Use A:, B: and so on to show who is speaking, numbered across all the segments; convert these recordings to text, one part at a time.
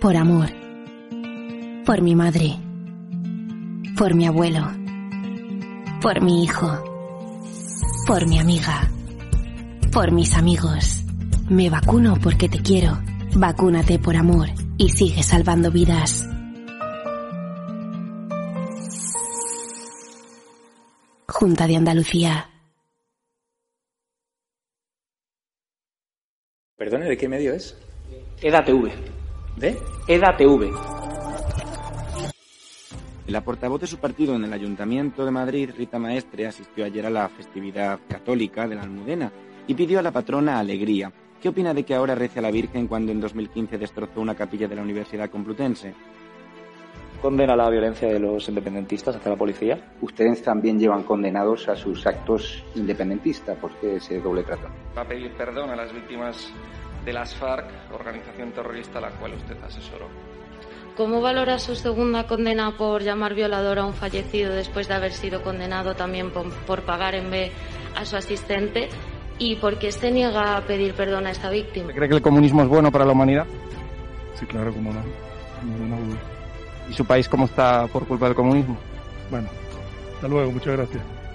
A: Por amor. Por mi madre. Por mi abuelo. Por mi hijo. Por mi amiga. Por mis amigos. Me vacuno porque te quiero. Vacúnate por amor y sigue salvando vidas. Junta de Andalucía.
B: Perdone, ¿de qué medio es?
C: EDATV.
B: ¿De?
C: EDATV.
B: La portavoz de su partido en el Ayuntamiento de Madrid, Rita Maestre, asistió ayer a la festividad católica de la Almudena y pidió a la patrona alegría. ¿Qué opina de que ahora rece a la Virgen cuando en 2015 destrozó una capilla de la Universidad Complutense?
C: Condena la violencia de los independentistas hacia la policía.
D: Ustedes también llevan condenados a sus actos independentistas. ¿Por qué ese doble trato?
E: Va a pedir perdón a las víctimas de las FARC, organización terrorista a la cual usted asesoró.
F: ¿Cómo valora su segunda condena por llamar violador a un fallecido después de haber sido condenado también por, por pagar en B a su asistente? ¿Y por qué se niega a pedir perdón a esta víctima?
G: ¿Cree que el comunismo es bueno para la humanidad?
H: Sí, claro, cómo no.
G: ¿Y su país cómo está por culpa del comunismo?
H: Bueno, hasta luego, muchas gracias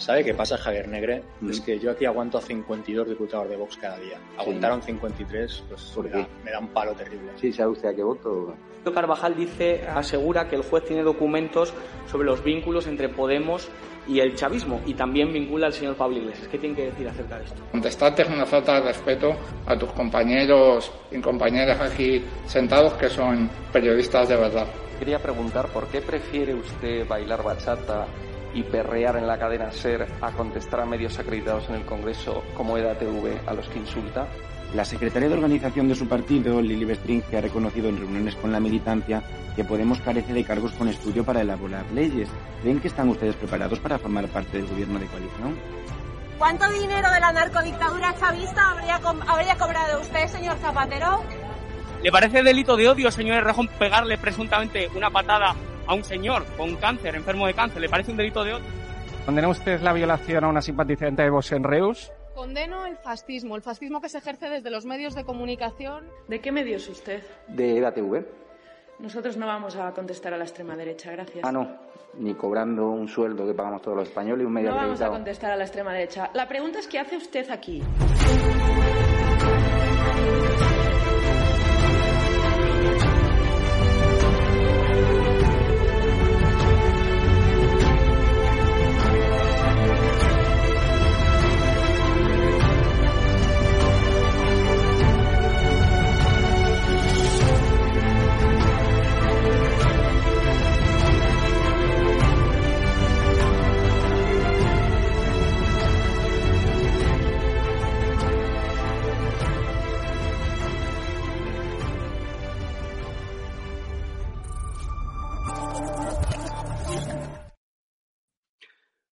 I: ¿Sabe qué pasa, Javier Negre?
D: Mm.
I: Es que yo aquí aguanto a 52 diputados de Vox cada día. Aguantaron 53 pues me da, me da, un palo terrible.
D: Sí, ¿sabe usted a qué voto?
C: Carvajal dice, asegura que el juez tiene documentos sobre los vínculos entre Podemos y el chavismo y también vincula al señor Pablo Iglesias. ¿Qué tiene que decir acerca de esto?
J: Contestarte es una falta de respeto a tus compañeros y compañeras aquí sentados que son periodistas de verdad.
E: Quería preguntar por qué prefiere usted bailar bachata y perrear en la cadena SER a contestar a medios acreditados en el Congreso como EDATV a los que insulta?
B: La secretaria de organización de su partido, Lili Bestring, ha reconocido en reuniones con la militancia que Podemos carece de cargos con estudio para elaborar leyes. ¿Creen que están ustedes preparados para formar parte del gobierno de coalición?
K: ¿Cuánto dinero de la narcodictadura chavista habría, habría cobrado usted, señor Zapatero?
C: ¿Le parece delito de odio, señor Errejón, pegarle presuntamente una patada a un señor con cáncer, enfermo de cáncer? ¿Le parece un delito de odio?
G: ¿Condena usted la violación a una simpatizante de Vox en Reus?
L: Condeno el fascismo, el fascismo que se ejerce desde los medios de comunicación.
M: ¿De qué medios usted?
D: De EDATV.
M: Nosotros no vamos a contestar a la extrema derecha, gracias.
D: Ah, no, ni cobrando un sueldo que pagamos todos los españoles y un medio
M: No vamos a contestar a la extrema derecha. La pregunta es ¿qué hace usted aquí?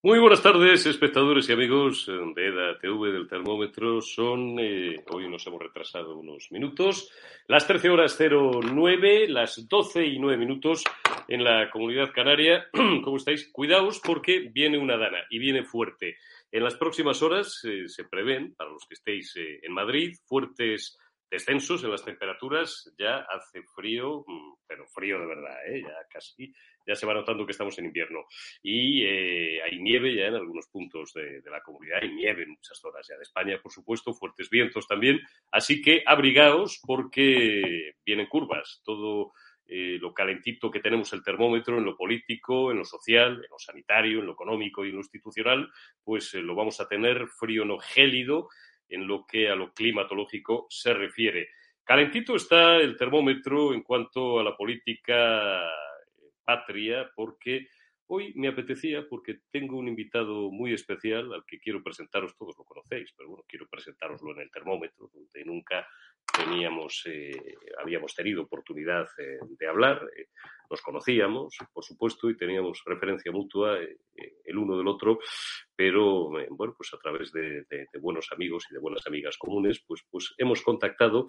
N: Muy buenas tardes, espectadores y amigos de EDA TV del termómetro. Son, eh, hoy nos hemos retrasado unos minutos, las 13 horas 09, las 12 y 9 minutos en la comunidad canaria. ¿Cómo estáis? Cuidaos porque viene una dana y viene fuerte. En las próximas horas eh, se prevén, para los que estéis eh, en Madrid, fuertes descensos en las temperaturas. Ya hace frío, mm, pero frío de verdad, ¿eh? ya casi ya se va notando que estamos en invierno. Y eh, hay nieve ya en algunos puntos de, la comunidad, hay nieve en muchas zonas ya de España, por supuesto, fuertes vientos también. Así que abrigaos porque vienen curvas. Todo eh, lo calentito que tenemos el termómetro en lo político, en lo social, en lo sanitario, en lo económico y en lo institucional, pues eh, lo vamos a tener frío no gélido en lo que a lo climatológico se refiere. Calentito está el termómetro en cuanto a la política patria, porque hoy me apetecía, porque tengo un invitado muy especial al que quiero presentaros, todos lo conocéis, pero bueno, quiero presentaroslo en el termómetro, donde nunca teníamos, eh, habíamos tenido oportunidad eh, de hablar, eh, nos conocíamos, por supuesto, y teníamos referencia mutua el uno del otro, pero bueno, pues a través de, de, buenos amigos y de buenas amigas comunes, pues, pues hemos contactado,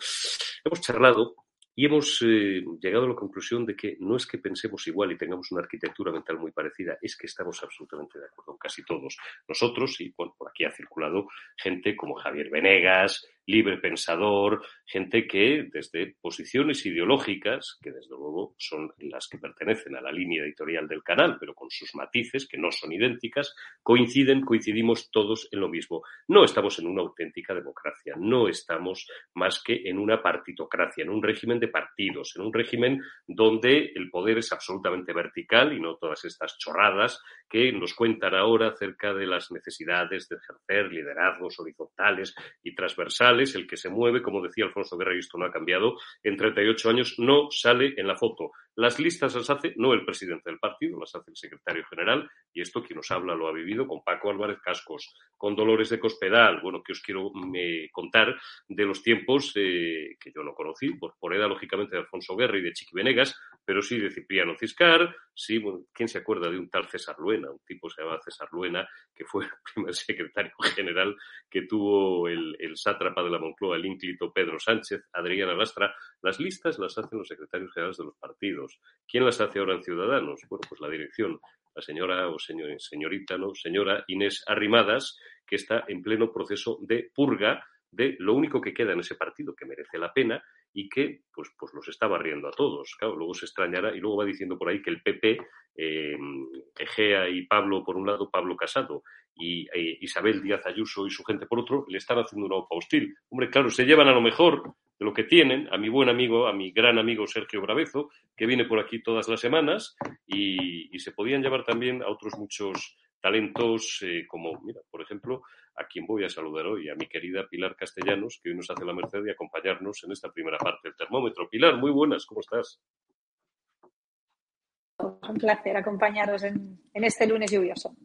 N: hemos charlado y hemos eh, llegado a la conclusión de que no es que pensemos igual y tengamos una arquitectura mental muy parecida, es que estamos absolutamente de acuerdo, casi todos. Nosotros, y bueno, por aquí ha circulado gente como Javier Venegas, libre pensador, gente que desde posiciones ideológicas, que desde luego son las que pertenecen a la línea editorial del canal, pero con sus matices, que no son idénticas, coinciden, coincidimos todos en lo mismo. No estamos en una auténtica democracia, no estamos más que en una partitocracia, en un régimen de partidos, en un régimen donde el poder es absolutamente vertical y no todas estas chorradas que nos cuentan ahora acerca de las necesidades de ejercer liderazgos horizontales y transversales. El que se mueve, como decía Alfonso Guerra, y esto no ha cambiado, en 38 años no sale en la foto. Las listas las hace no el presidente del partido, las hace el secretario general, y esto quien nos habla lo ha vivido con Paco Álvarez Cascos, con Dolores de Cospedal. Bueno, que os quiero eh, contar de los tiempos eh, que yo no conocí, por, por edad, lógicamente, de Alfonso Guerra y de Chiqui Venegas, pero sí de Cipriano Ciscar, sí, ¿quién se acuerda de un tal César Luena? Un tipo se llamaba César Luena, que fue el primer secretario general que tuvo el, el sátrapa de la Moncloa, el ínclito Pedro Sánchez, Adriana Lastra. Las listas las hacen los secretarios generales de los partidos. ¿Quién las hace ahora en Ciudadanos? Bueno, pues la dirección, la señora o señor, señorita, ¿no? Señora Inés Arrimadas, que está en pleno proceso de purga de lo único que queda en ese partido que merece la pena y que pues, pues los está barriendo a todos. Claro, luego se extrañará y luego va diciendo por ahí que el PP, eh, Egea y Pablo por un lado, Pablo Casado y eh, Isabel Díaz Ayuso y su gente por otro, le están haciendo una OPA hostil. Hombre, claro, se llevan a lo mejor de lo que tienen, a mi buen amigo, a mi gran amigo Sergio Bravezo, que viene por aquí todas las semanas, y, y se podían llevar también a otros muchos talentos eh, como, mira, por ejemplo, a quien voy a saludar hoy, a mi querida Pilar Castellanos, que hoy nos hace la merced de acompañarnos en esta primera parte del termómetro. Pilar, muy buenas, ¿cómo estás?
O: Un placer acompañaros en, en este lunes lluvioso.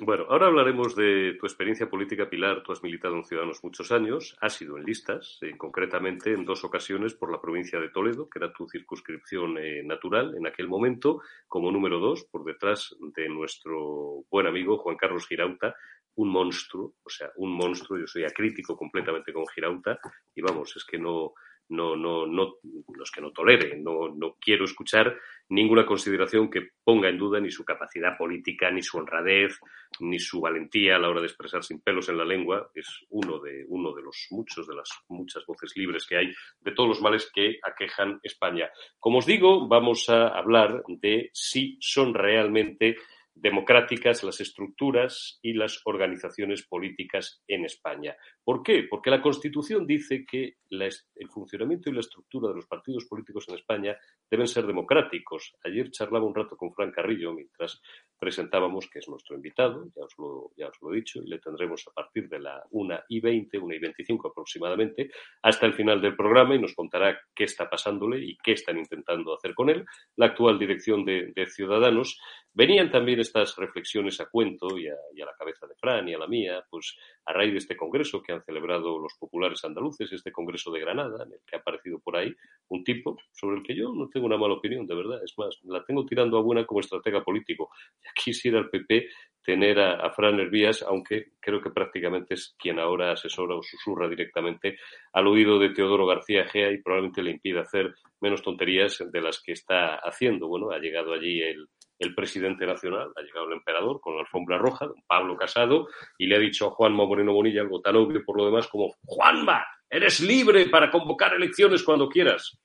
N: Bueno, ahora hablaremos de tu experiencia política, Pilar. Tú has militado en Ciudadanos muchos años, has sido en listas, eh, concretamente en dos ocasiones por la provincia de Toledo, que era tu circunscripción eh, natural en aquel momento, como número dos, por detrás de nuestro buen amigo Juan Carlos Girauta, un monstruo, o sea, un monstruo. Yo soy acrítico completamente con Girauta y vamos, es que no, no, no, no, no es que no tolere, no, no quiero escuchar ninguna consideración que ponga en duda ni su capacidad política, ni su honradez, ni su valentía a la hora de expresar sin pelos en la lengua. Es uno de, uno de los muchos, de las muchas voces libres que hay, de todos los males que aquejan España. Como os digo, vamos a hablar de si son realmente democráticas las estructuras y las organizaciones políticas en España. ¿Por qué? Porque la Constitución dice que el funcionamiento y la estructura de los partidos políticos en España deben ser democráticos. Ayer charlaba un rato con Fran Carrillo mientras presentábamos, que es nuestro invitado, ya os lo, ya os lo he dicho, y le tendremos a partir de la 1 y 20, 1 y 25 aproximadamente, hasta el final del programa y nos contará qué está pasándole y qué están intentando hacer con él, la actual dirección de Ciudadanos. Venían también estas reflexiones a cuento y a, y a, la cabeza de Fran y a la mía, pues a raíz de este congreso que han celebrado los populares andaluces, este congreso de Granada, en el que ha aparecido por ahí un tipo sobre el que yo no tengo una mala opinión, de verdad. Es más, la tengo tirando a buena como estratega político. Ya quisiera el PP tener a, Fran Hervías, aunque creo que prácticamente es quien ahora asesora o susurra directamente al oído de Teodoro García Gea y probablemente le impide hacer menos tonterías de las que está haciendo. Bueno, ha llegado allí el, el presidente nacional, ha llegado el emperador con la alfombra roja, don Pablo Casado, y le ha dicho a Juanma Moreno Bonilla algo tan obvio por lo demás como Juanma, eres libre para convocar elecciones cuando quieras.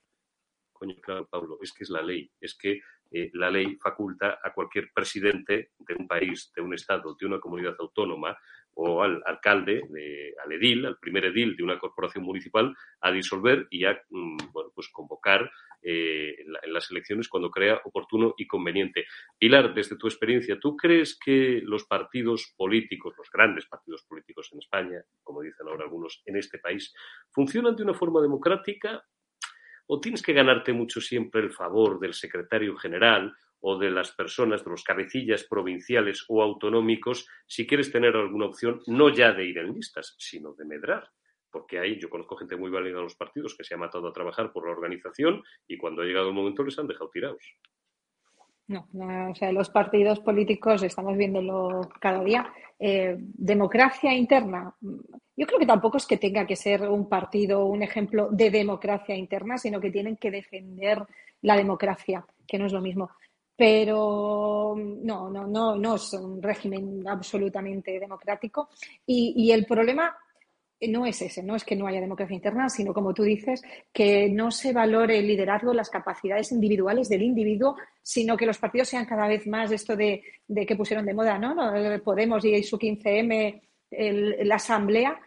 N: Coño, claro, Pablo, es que es la ley, es que eh, la ley faculta a cualquier presidente de un país, de un estado, de una comunidad autónoma o al alcalde, de, al edil, al primer edil de una corporación municipal, a disolver y a mm, bueno, pues convocar eh, en, la, en, las elecciones cuando crea oportuno y conveniente. Pilar, desde tu experiencia, ¿tú crees que los partidos políticos, los grandes partidos políticos en España, como dicen ahora algunos, en este país, funcionan de una forma democrática o tienes que ganarte mucho siempre el favor del secretario general o de las personas, de los cabecillas provinciales o autonómicos, si quieres tener alguna opción, no ya de ir en listas, sino de medrar. Porque ahí yo conozco gente muy válida en los partidos que se ha matado a trabajar por la organización y cuando ha llegado el momento les han dejado tirados.
O: No, no, o sea, los partidos políticos estamos viéndolo cada día. Eh, democracia interna. Yo creo que tampoco es que tenga que ser un partido un ejemplo de democracia interna, sino que tienen que defender la democracia, que no es lo mismo. Pero no, no, no, no es un régimen absolutamente democrático. Y, y el problema no es ese, no es que no haya democracia interna, sino como tú dices, que no se valore el liderazgo, las capacidades individuales del individuo, sino que los partidos sean cada vez más esto de, de que pusieron de moda, ¿no? Podemos y su 15M, el, la asamblea,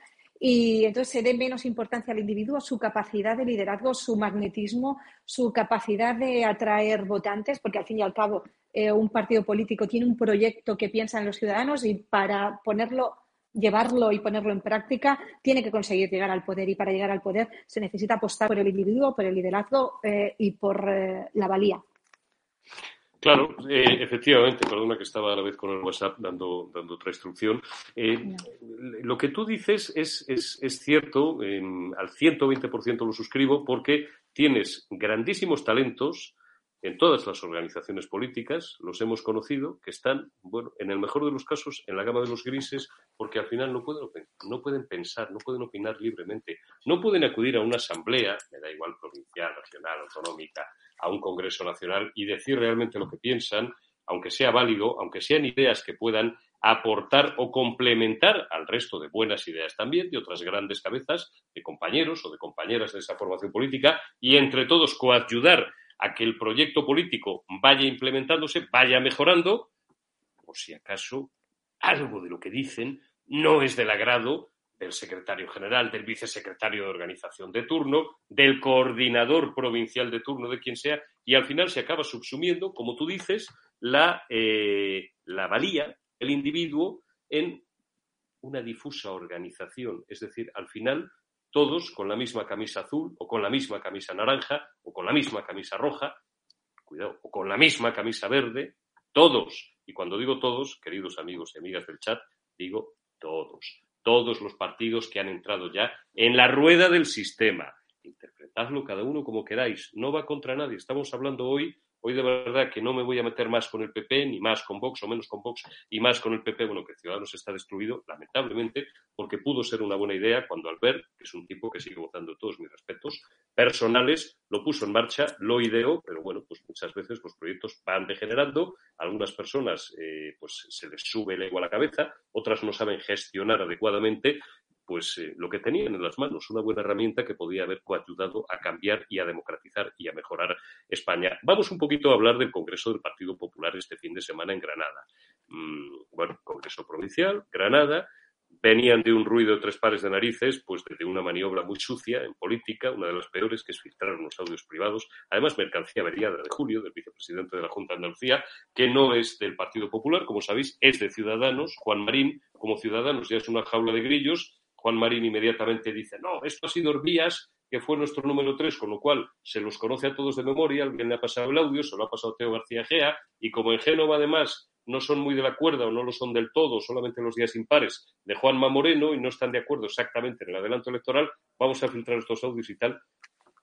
O: y entonces se dé menos importancia al individuo, su capacidad de liderazgo, su magnetismo, su capacidad de atraer votantes, porque al fin y al cabo eh, un partido político tiene un proyecto que piensa en los ciudadanos y para ponerlo llevarlo y ponerlo en práctica, tiene que conseguir llegar al poder y para llegar al poder se necesita apostar por el individuo, por el liderazgo eh, y por eh, la valía.
N: Claro, eh, efectivamente, perdona que estaba a la vez con el WhatsApp dando, dando otra instrucción. Eh. Lo que tú dices es, es, es cierto, al 120% lo suscribo, porque tienes grandísimos talentos en todas las organizaciones políticas, los hemos conocido, que están, bueno, en el mejor de los casos, en la gama de los grises, porque al final no pueden, no pueden pensar, no pueden opinar libremente, no pueden acudir a una asamblea, me da igual provincial, nacional, autonómica, a un Congreso Nacional y decir realmente lo que piensan, aunque sea válido, aunque sean ideas que puedan aportar o complementar al resto de buenas ideas también de otras grandes cabezas de compañeros o de compañeras de esa formación política y entre todos coayudar a que el proyecto político vaya implementándose, vaya mejorando, por si acaso algo de lo que dicen no es del agrado del secretario general, del vicesecretario de organización de turno, del coordinador provincial de turno, de quien sea, y al final se acaba subsumiendo, como tú dices, la, eh, la valía del individuo en una difusa organización. Es decir, al final todos con la misma camisa azul o con la misma camisa naranja o con la misma camisa roja, cuidado, o con la misma camisa verde, todos. Y cuando digo todos, queridos amigos y amigas del chat, digo todos. Todos los partidos que han entrado ya en la rueda del sistema. Interpretadlo cada uno como queráis. No va contra nadie. Estamos hablando hoy Hoy de verdad que no me voy a meter más con el PP, ni más con Vox o menos con Vox y más con el PP, bueno, que Ciudadanos está destruido, lamentablemente, porque pudo ser una buena idea cuando Albert, que es un tipo que sigue votando todos mis respetos personales, lo puso en marcha, lo ideó, pero bueno, pues muchas veces los proyectos van degenerando, algunas personas eh, pues se les sube el ego a la cabeza, otras no saben gestionar adecuadamente pues eh, lo que tenían en las manos, una buena herramienta que podía haber coayudado a cambiar y a democratizar y a mejorar España. Vamos un poquito a hablar del Congreso del Partido Popular este fin de semana en Granada. Mm, bueno, Congreso Provincial, Granada, venían de un ruido de tres pares de narices, pues de una maniobra muy sucia en política, una de las peores, que es filtrar unos audios privados, además mercancía averiada de Julio, del vicepresidente de la Junta de Andalucía, que no es del Partido Popular, como sabéis, es de Ciudadanos. Juan Marín, como Ciudadanos, ya es una jaula de grillos, Juan Marín inmediatamente dice, no, esto ha sido Herbías, que fue nuestro número 3, con lo cual se los conoce a todos de memoria, alguien le ha pasado el audio, se lo ha pasado Teo García Gea, y como en Génova además no son muy de la cuerda o no lo son del todo, solamente los días impares de Juanma Moreno y no están de acuerdo exactamente en el adelanto electoral, vamos a filtrar estos audios y tal.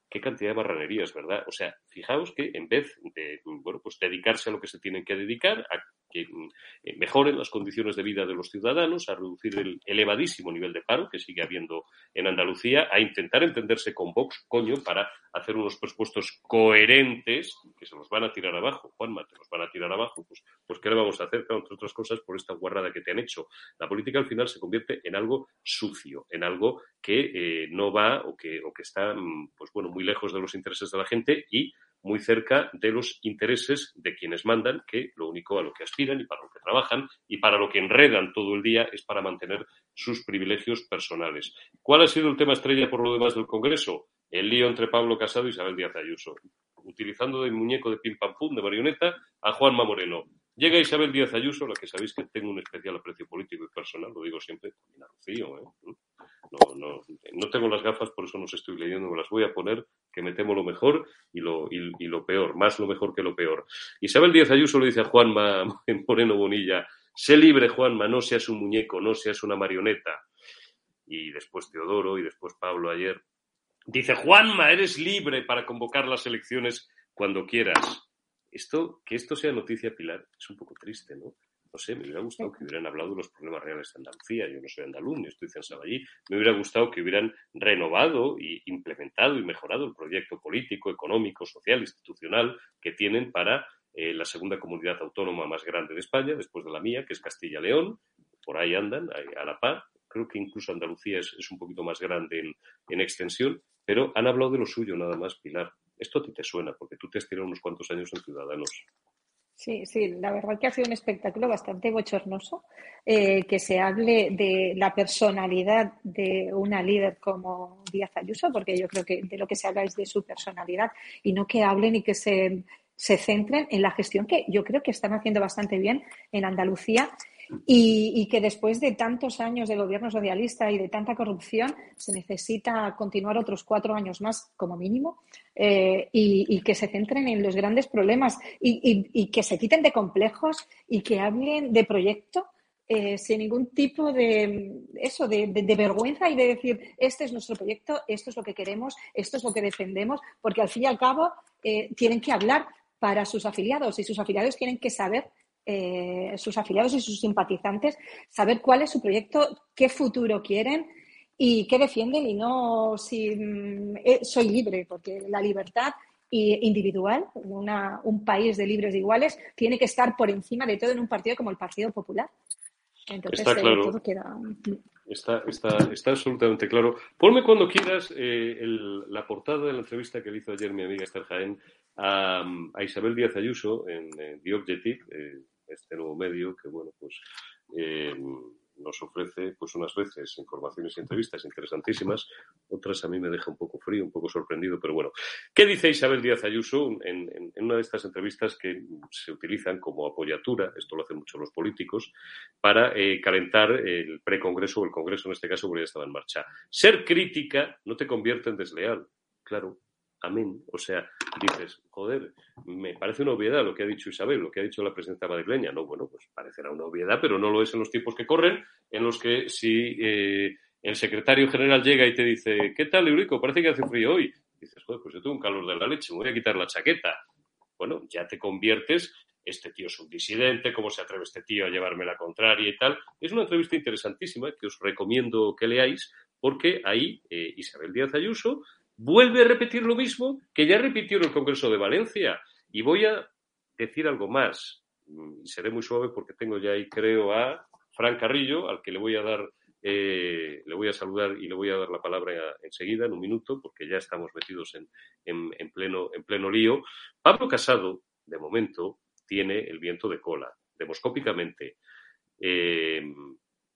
N: Qué cantidad de barranerías, ¿verdad? O sea, fijaos que en vez de, bueno, pues dedicarse a lo que se tienen que dedicar, a que eh, mejoren las condiciones de vida de los ciudadanos, a reducir el elevadísimo nivel de paro que sigue habiendo en Andalucía, a intentar entenderse con Vox, coño, para hacer unos presupuestos coherentes que se los van a tirar abajo. Juanma, te los van a tirar abajo, pues, pues ¿qué le vamos a hacer? entre otras cosas, por esta guarrada que te han hecho. La política al final se convierte en algo sucio, en algo que eh, no va o que, o que está, mm, pues bueno, muy lejos de los intereses de la gente y muy cerca de los intereses de quienes mandan, que lo único a lo que aspiran y para lo que trabajan y para lo que enredan todo el día es para mantener sus privilegios personales. ¿Cuál ha sido el tema estrella por lo demás del Congreso? El lío entre Pablo Casado y Isabel Díaz Ayuso, utilizando de muñeco de pim pam pum, de marioneta, a Juanma Moreno. Llega Isabel Díaz Ayuso, la que sabéis que tengo un especial aprecio político y personal, lo digo siempre, también a ¿eh? No, no, no tengo las gafas, por eso no os estoy leyendo, me las voy a poner, que me temo lo mejor y lo, y, lo peor, más lo mejor que lo peor. Isabel Díaz Ayuso le dice a Juanma Moreno Bonilla, sé libre, Juanma, no seas un muñeco, no seas una marioneta. Y después Teodoro y después Pablo ayer. Dice, Juanma, eres libre para convocar las elecciones cuando quieras. Esto, que esto sea noticia, Pilar, es un poco triste, ¿no? No sé, me hubiera gustado que hubieran hablado de los problemas reales de Andalucía. Yo no soy andaluz, ni estoy censado allí. Me hubiera gustado que hubieran renovado y implementado y mejorado el proyecto político, económico, social, institucional que tienen para eh, la segunda comunidad autónoma más grande de España, después de la mía, que es Castilla-León. Por ahí andan, a la par. Creo que incluso Andalucía es, un poquito más grande en, en extensión, pero han hablado de lo suyo nada más, Pilar. Esto a ti te suena, porque tú te has tirado unos cuantos años en Ciudadanos.
O: Sí, sí, la verdad que ha sido un espectáculo bastante bochornoso eh, que se hable de la personalidad de una líder como Díaz Ayuso, porque yo creo que de lo que se habla es de su personalidad y no que hablen y que se, se centren en la gestión que yo creo que están haciendo bastante bien en Andalucía y, que después de tantos años de gobierno socialista y de tanta corrupción se necesita continuar otros cuatro años más como mínimo eh, y, que se centren en los grandes problemas y, que se quiten de complejos y que hablen de proyecto. Eh, sin ningún tipo de eso, de, vergüenza y de decir, este es nuestro proyecto, esto es lo que queremos, esto es lo que defendemos, porque al fin y al cabo eh, tienen que hablar para sus afiliados y sus afiliados tienen que saber eh, sus afiliados y sus simpatizantes, saber cuál es su proyecto, qué futuro quieren y qué defienden y no si mm, eh, soy libre, porque la libertad individual, un país de libres e iguales, tiene que estar por encima de todo en un partido como el Partido Popular.
N: Entonces, está eh, claro. Mm. Está, está, absolutamente claro. Ponme cuando quieras la portada de la entrevista que le hizo ayer mi amiga Esther Jaén a, Isabel Díaz Ayuso en, The Objective, este nuevo medio que, bueno, pues eh, nos ofrece pues unas veces informaciones y entrevistas interesantísimas, otras a mí me deja un poco frío, un poco sorprendido, pero bueno. ¿Qué dice Isabel Díaz Ayuso en, una de estas entrevistas que se utilizan como apoyatura, esto lo hacen mucho los políticos, para eh, calentar el precongreso o el congreso en este caso porque ya estaba en marcha? Ser crítica no te convierte en desleal. Claro, amén. O sea, dices, joder, me parece una obviedad lo que ha dicho Isabel, lo que ha dicho la presidenta madrileña. No, bueno, pues parecerá una obviedad, pero no lo es en los tiempos que corren, en los que si eh, el secretario general llega y te dice, ¿qué tal, Eurico? Parece que hace frío hoy. Dices, joder, pues yo tengo un calor de la leche, me voy a quitar la chaqueta. Bueno, ya te conviertes, este tío es un disidente, ¿cómo se atreve este tío a llevarme la contraria y tal? Es una entrevista interesantísima que os recomiendo que leáis, porque ahí eh, Isabel Díaz Ayuso vuelve a repetir lo mismo que ya repitió en el Congreso de Valencia. Y voy a decir algo más. Seré muy suave porque tengo ya ahí, creo, a Fran Carrillo, al que le voy a dar, eh, le voy a saludar y le voy a dar la palabra enseguida, en un minuto, porque ya estamos metidos en, pleno, en pleno lío. Pablo Casado, de momento, tiene el viento de cola, demoscópicamente. Eh,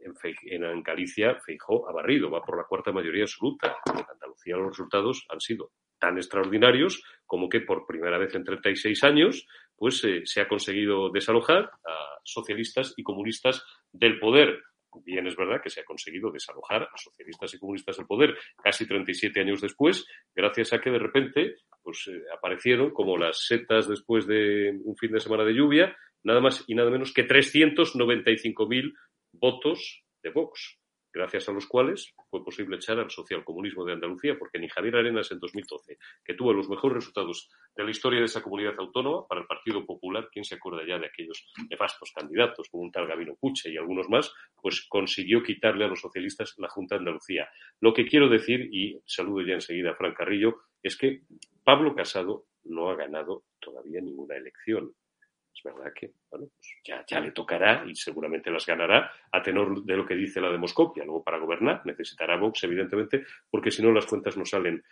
N: en, Galicia Feijó ha barrido, va por la cuarta mayoría absoluta. En Andalucía los resultados han sido tan extraordinarios como que por primera vez en 36 años pues eh, se ha conseguido desalojar a socialistas y comunistas del poder. bien es verdad que se ha conseguido desalojar a socialistas y comunistas del poder casi 37 años después, gracias a que de repente pues, eh, aparecieron como las setas después de un fin de semana de lluvia, nada más y nada menos que 395.000 votos de Vox gracias a los cuales fue posible echar al socialcomunismo de Andalucía, porque ni Javier Arenas en 2012, que tuvo los mejores resultados de la historia de esa comunidad autónoma para el Partido Popular, ¿quién se acuerda ya de aquellos nefastos candidatos, como un tal Gabino Puche y algunos más, pues consiguió quitarle a los socialistas la Junta de Andalucía. Lo que quiero decir, y saludo ya enseguida a Fran Carrillo, es que Pablo Casado no ha ganado todavía ninguna elección. Es verdad que pues ya, ya le tocará y seguramente las ganará a tenor de lo que dice la demoscopia. Luego, para gobernar, necesitará Vox, evidentemente, porque si no las cuentas no salen.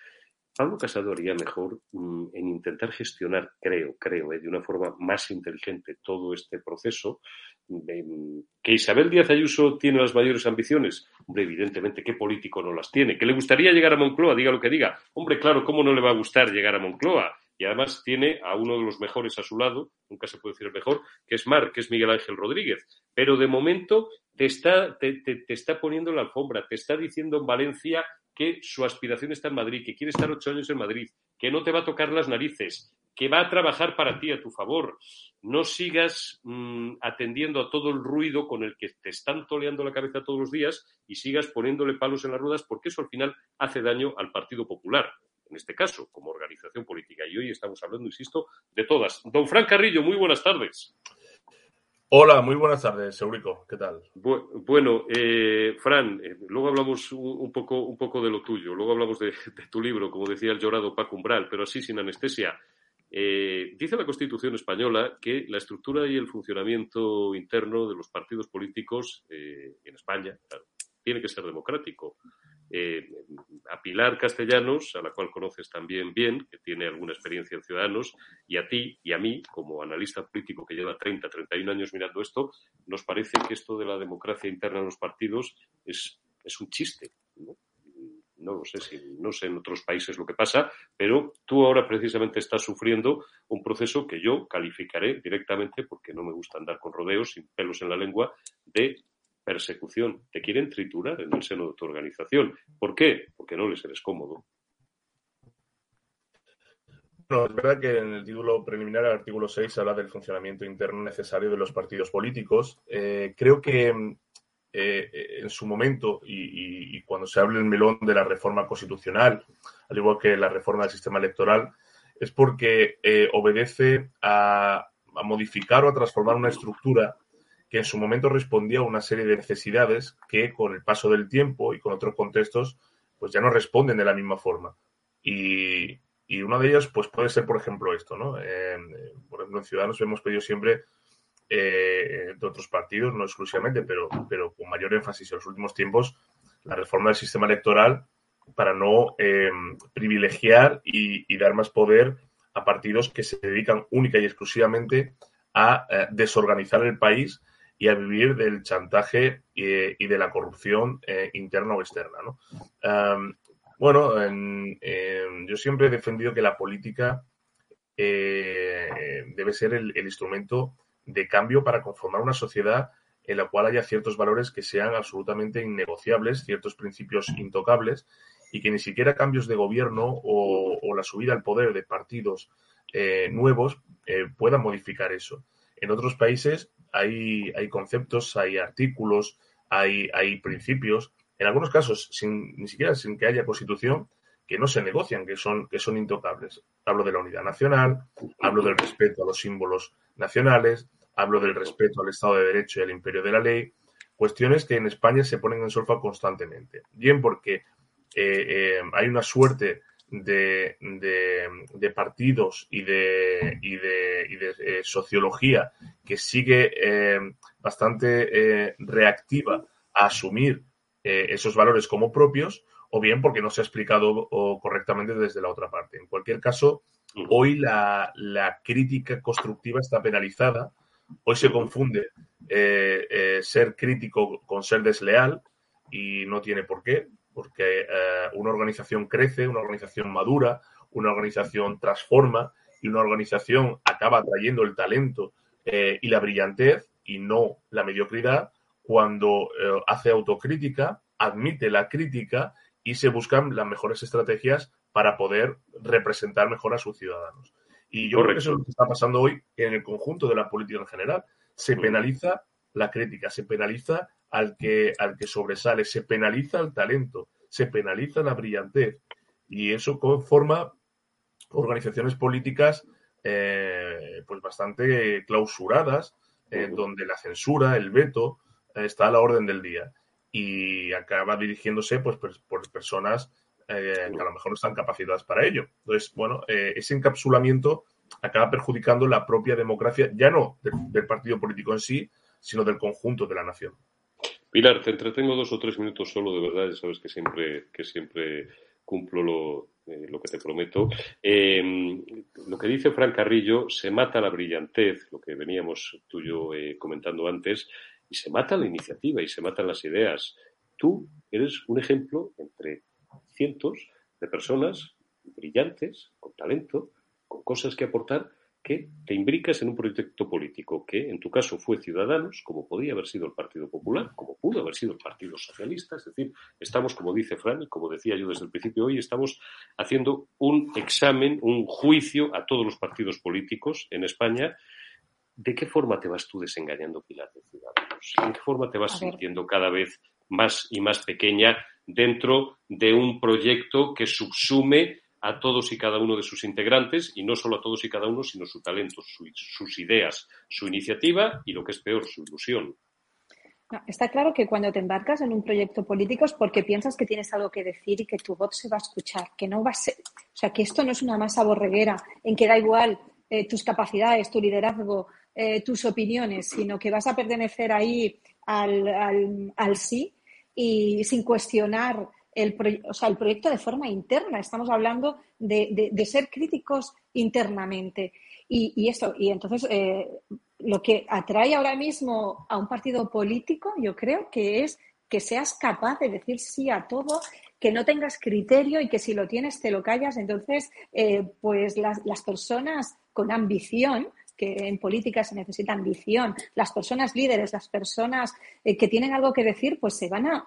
N: Pablo Casado haría mejor mm, en intentar gestionar, creo, creo, eh, de una forma más inteligente todo este proceso. Mm, que Isabel Díaz Ayuso tiene las mayores ambiciones. Hombre, evidentemente, ¿qué político no las tiene? ¿Que le gustaría llegar a Moncloa? Diga lo que diga. Hombre, claro, ¿cómo no le va a gustar llegar a Moncloa? Y además tiene a uno de los mejores a su lado, nunca se puede decir el mejor, que es Mar, que es Miguel Ángel Rodríguez. Pero de momento te está, te, está poniendo la alfombra, te está diciendo en Valencia que su aspiración está en Madrid, que quiere estar ocho años en Madrid, que no te va a tocar las narices, que va a trabajar para ti a tu favor. No sigas mm, atendiendo a todo el ruido con el que te están toleando la cabeza todos los días y sigas poniéndole palos en las ruedas porque eso al final hace daño al Partido Popular en este caso, como organización política. Y hoy estamos hablando, insisto, de todas. Don Fran Carrillo, muy buenas tardes.
P: Hola, muy buenas tardes, Eurico. ¿Qué tal?
N: bueno, eh, Fran, eh, luego hablamos un, poco, un poco de lo tuyo, luego hablamos de, tu libro, como decía el llorado Paco Umbral, pero así sin anestesia. Eh, dice la Constitución española que la estructura y el funcionamiento interno de los partidos políticos en España tiene que ser democrático eh, a Pilar Castellanos, a la cual conoces también bien, que tiene alguna experiencia en Ciudadanos, y a ti y a mí, como analista político que lleva 30, 31 años mirando esto, nos parece que esto de la democracia interna en los partidos es, es un chiste. ¿no? no lo sé si no sé en otros países lo que pasa, pero tú ahora precisamente estás sufriendo un proceso que yo calificaré directamente, porque no me gusta andar con rodeos, sin pelos en la lengua, de persecución. Te quieren triturar en el seno de tu organización. ¿Por qué? Porque no les eres cómodo.
P: No, es verdad que en el título preliminar, el artículo 6, habla del funcionamiento interno necesario de los partidos políticos. Eh, creo que eh, en su momento y, cuando se hable el melón de la reforma constitucional, al igual que la reforma del sistema electoral, es porque eh, obedece a, modificar o a transformar una estructura que en su momento respondía a una serie de necesidades que con el paso del tiempo y con otros contextos pues ya no responden de la misma forma. Y, y una de ellas pues puede ser, por ejemplo, esto, ¿no? por ejemplo, en Ciudadanos hemos pedido siempre eh, de otros partidos, no exclusivamente, pero, pero con mayor énfasis en los últimos tiempos, la reforma del sistema electoral para no em, privilegiar y, y, dar más poder a partidos que se dedican única y exclusivamente a eh, desorganizar el país y a vivir del chantaje y, de la corrupción eh, interna o externa. bueno, yo siempre he defendido que la política eh, debe ser el, instrumento de cambio para conformar una sociedad en la cual haya ciertos valores que sean absolutamente innegociables, ciertos principios intocables y que ni siquiera cambios de gobierno o, la subida al poder de partidos eh, nuevos puedan modificar eso. En otros países hay, hay conceptos, hay artículos, hay, hay principios, en algunos casos sin, ni siquiera sin que haya constitución, que no se negocian, que son, que son intocables. Hablo de la unidad nacional, hablo del respeto a los símbolos nacionales, hablo del respeto al Estado de Derecho y al imperio de la ley, cuestiones que en España se ponen en solfa constantemente. Bien porque eh, eh, hay una suerte de, de, partidos y de, y de, y de eh, sociología que sigue eh, bastante eh, reactiva a asumir esos valores como propios, o bien porque no se ha explicado correctamente desde la otra parte. En cualquier caso, hoy la, la crítica constructiva está penalizada, hoy se confunde ser crítico con ser desleal y no tiene por qué porque eh, una organización crece, una organización madura, una organización transforma y una organización acaba atrayendo el talento eh, y la brillantez y no la mediocridad cuando eh, hace autocrítica, admite la crítica y se buscan las mejores estrategias para poder representar mejor a sus ciudadanos. Y yo creo que eso es lo que está pasando hoy en el conjunto de la política en general. Se penaliza la crítica, se penaliza al que, al que sobresale, se penaliza el talento, se penaliza la brillantez. Y eso forma organizaciones políticas eh, pues bastante clausuradas, donde la censura, el veto, eh, está a la orden del día. Y acaba dirigiéndose pues, por personas eh, que a lo mejor no están capacitadas para ello. Entonces, bueno, ese encapsulamiento acaba perjudicando la propia democracia, ya no del partido político en sí, sino del conjunto de la nación.
N: Pilar, te entretengo dos o tres minutos solo, de verdad, ya sabes que siempre, que siempre cumplo lo, eh, lo que te prometo. Em, lo que dice Fran Carrillo, se mata la brillantez, lo que veníamos tú y yo eh, comentando antes, y se mata la iniciativa y se matan las ideas. Tú eres un ejemplo entre cientos de personas brillantes, con talento, con cosas que aportar, que te imbricas en un proyecto político que, en tu caso, fue Ciudadanos, como podía haber sido el Partido Popular, como pudo haber sido el Partido Socialista. Es decir, estamos, como dice Fran, y como decía yo desde el principio hoy, estamos haciendo un examen, un juicio a todos los partidos políticos en España. ¿De qué forma te vas tú desengañando, Pilar, de Ciudadanos? ¿En qué forma te vas sintiendo cada vez más y más pequeña dentro de un proyecto que subsume a todos y cada uno de sus integrantes, y no solo a todos y cada uno, sino su talento, sus ideas, su iniciativa y, lo que es peor, su ilusión.
O: está claro que cuando te embarcas en un proyecto político es porque piensas que tienes algo que decir y que tu voz se va a escuchar, que no va a ser, o sea, que esto no es una masa borreguera en que da igual eh, tus capacidades, tu liderazgo, eh, tus opiniones, sino que vas a pertenecer ahí al, al, al sí y sin cuestionar el, o sea, el proyecto de forma interna. Estamos hablando de, de, ser críticos internamente. Y, y eso, y entonces eh, lo que atrae ahora mismo a un partido político, yo creo que es que seas capaz de decir sí a todo, que no tengas criterio y que si lo tienes te lo callas. Entonces, eh, pues las, las personas con ambición, que en política se necesita ambición, las personas líderes, las personas eh, que tienen algo que decir, pues se van a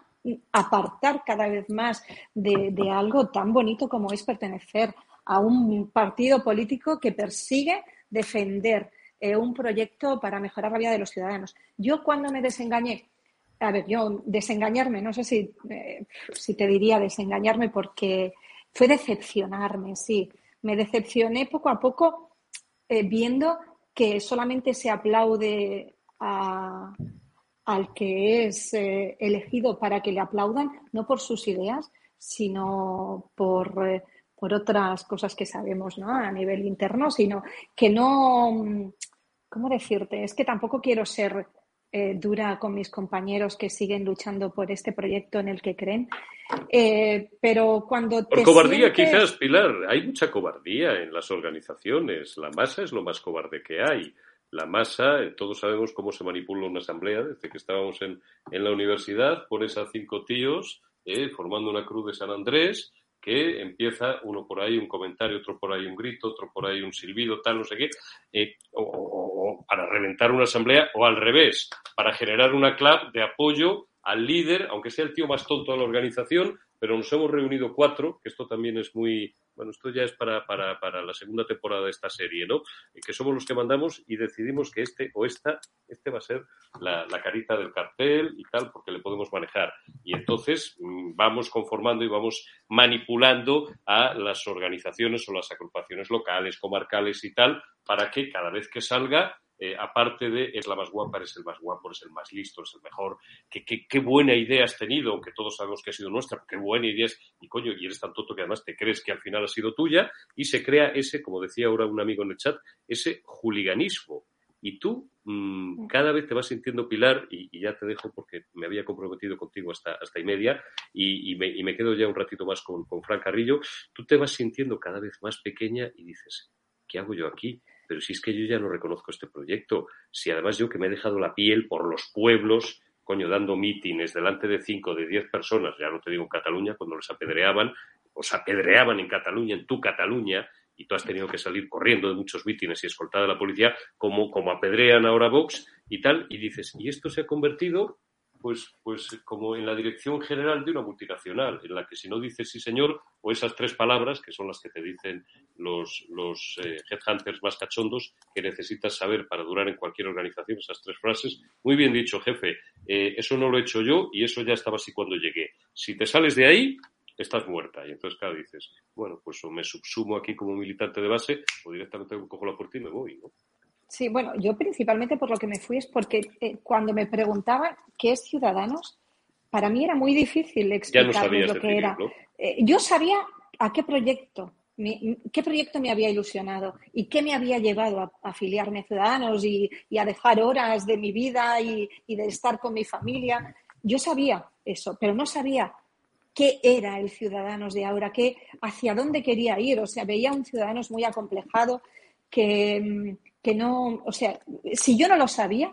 O: apartar cada vez más de, algo tan bonito como es pertenecer a un partido político que persigue defender eh, un proyecto para mejorar la vida de los ciudadanos. Yo cuando me desengañé, a ver, yo desengañarme, no sé si, eh, si te diría desengañarme porque fue decepcionarme, sí. Me decepcioné poco a poco eh, viendo que solamente se aplaude a, al que es eh, elegido para que le aplaudan, no por sus ideas, sino por, eh, por otras cosas que sabemos ¿no? a nivel interno, sino que no, ¿cómo decirte? Es que tampoco quiero ser eh, dura con mis compañeros que siguen luchando por este proyecto en el que creen, pero cuando...
N: Por cobardía quizás, Pilar, hay mucha cobardía en las organizaciones, la masa es lo más cobarde que hay la masa, eh, todos sabemos cómo se manipula una asamblea, desde que estábamos en, en la universidad, pones a cinco tíos eh, formando una cruz de San Andrés, que empieza uno por ahí un comentario, otro por ahí un grito, otro por ahí un silbido, tal, no sé qué, eh, o, para reventar una asamblea, o al revés, para generar una clave de apoyo al líder, aunque sea el tío más tonto de la organización, pero nos hemos reunido cuatro, que esto también es muy, bueno, esto ya es para, para, para la segunda temporada de esta serie, ¿no? Que somos los que mandamos y decidimos que este o esta, este va a ser la, la carita del cartel y tal, porque le podemos manejar. Y entonces mm, vamos conformando y vamos manipulando a las organizaciones o las agrupaciones locales, comarcales y tal, para que cada vez que salga eh, aparte de es la más guapa, eres el más guapo, eres el más listo, eres el mejor, qué, qué, buena idea has tenido, aunque todos sabemos que ha sido nuestra, qué buena idea es, y coño, y eres tan tonto que además te crees que al final ha sido tuya, y se crea ese, como decía ahora un amigo en el chat, ese juliganismo. Y tú mm, cada vez te vas sintiendo Pilar, y, ya te dejo porque me había comprometido contigo hasta, hasta y media, y, me, y me, quedo ya un ratito más con, con Fran Carrillo, tú te vas sintiendo cada vez más pequeña y dices, ¿qué hago yo aquí? Pero si es que yo ya no reconozco este proyecto, si además yo que me he dejado la piel por los pueblos, coño, dando mítines delante de cinco, de diez personas, ya no te digo en Cataluña, cuando los apedreaban, os apedreaban en Cataluña, en tu Cataluña, y tú has tenido que salir corriendo de muchos mítines y escoltada de la policía, como, como apedrean ahora Vox y tal, y dices, y esto se ha convertido pues, pues como en la dirección general de una multinacional, en la que si no dices sí señor, o esas tres palabras, que son las que te dicen los, los eh, headhunters más cachondos, que necesitas saber para durar en cualquier organización, esas tres frases. Muy bien dicho, jefe, eh, eso no lo he hecho yo y eso ya estaba así cuando llegué. Si te sales de ahí, estás muerta. Y entonces, claro, dices, bueno, pues o me subsumo aquí como militante de base o directamente cojo la puerta y me voy, ¿no?
O: Sí, bueno, yo principalmente por lo que me fui es porque eh, cuando me preguntaban qué es Ciudadanos, para mí era muy difícil explicar lo que era. Eh, yo sabía a qué proyecto, qué proyecto me había ilusionado y qué me había llevado a, afiliarme a Ciudadanos y, a dejar horas de mi vida y, y de estar con mi familia. Yo sabía eso, pero no sabía qué era el Ciudadanos de ahora, qué, hacia dónde quería ir. O sea, veía un Ciudadanos muy acomplejado que, mm, que no, o sea, si yo no lo sabía,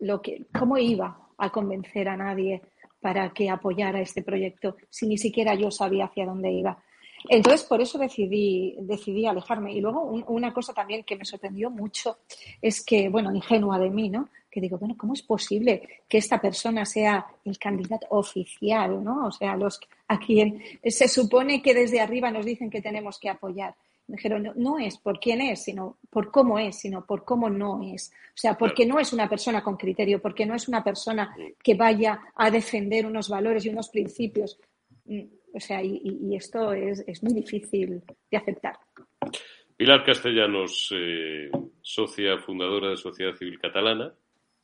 O: lo que, ¿cómo iba a convencer a nadie para que apoyara este proyecto si ni siquiera yo sabía hacia dónde iba? Entonces, por eso decidí, decidí alejarme. Y luego, una cosa también que me sorprendió mucho es que, bueno, ingenua de mí, ¿no? Que digo, bueno, ¿cómo es posible que esta persona sea el candidato oficial, ¿no? O sea, los, a quien se supone que desde arriba nos dicen que tenemos que apoyar. Dijeron, no, es por quién es, sino por cómo es, sino por cómo no es. O sea, porque no es una persona con criterio, porque no es una persona que vaya a defender unos valores y unos principios. Mm, o sea, y, esto es, muy difícil de aceptar.
N: Pilar Castellanos, eh, socia fundadora de Sociedad Civil Catalana,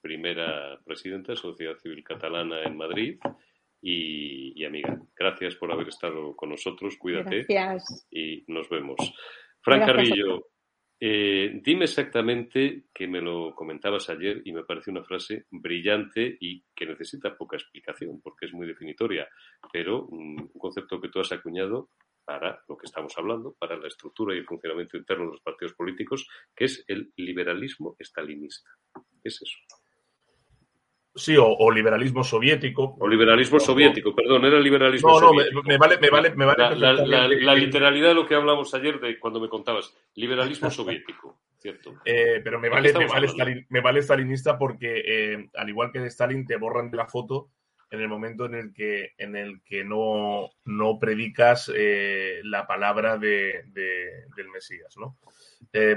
N: primera presidenta de Sociedad Civil Catalana en Madrid y, amiga. Gracias por haber estado con nosotros, cuídate y nos vemos. Fran Carrillo, eh, dime exactamente, que me lo comentabas ayer y me parece una frase brillante y que necesita poca explicación porque es muy definitoria, pero un concepto que tú has acuñado para lo que estamos hablando, para la estructura y el funcionamiento interno de los partidos políticos, que es el liberalismo estalinista. ¿Qué es eso?
P: Sí, o, liberalismo soviético.
N: O liberalismo soviético, perdón, era liberalismo soviético.
P: No, me, vale, me vale, me vale
N: la, literalidad de lo que hablamos ayer de cuando me contabas, liberalismo soviético, ¿cierto?
P: Eh, pero me vale, me vale, me vale stalinista porque, eh, al igual que de Stalin, te borran de la foto en el momento en el que, en el que no, no predicas eh, la palabra de, del Mesías, ¿no?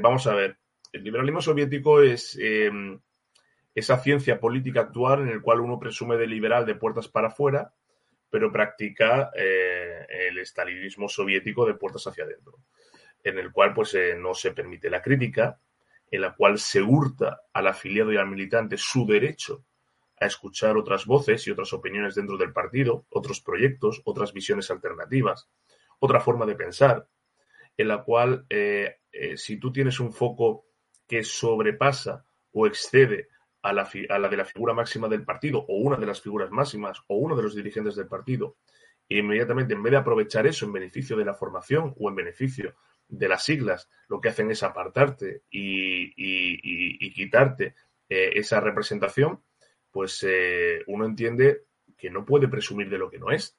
P: vamos a ver, el liberalismo soviético es esa ciencia política actual en el cual uno presume de liberal de puertas para afuera, pero practica eh, el estalinismo soviético de puertas hacia adentro, en el cual pues eh, no se permite la crítica, en la cual se hurta al afiliado y al militante su derecho a escuchar otras voces y otras opiniones dentro del partido, otros proyectos, otras visiones alternativas, otra forma de pensar, en la cual eh, si tú tienes un foco que sobrepasa o excede a la, de la figura máxima del partido o una de las figuras máximas o uno de los dirigentes del partido, e inmediatamente en vez de aprovechar eso en beneficio de la formación o en beneficio de las siglas, lo que hacen es apartarte y, quitarte eh, esa representación, pues eh, uno entiende que no puede presumir de lo que no es.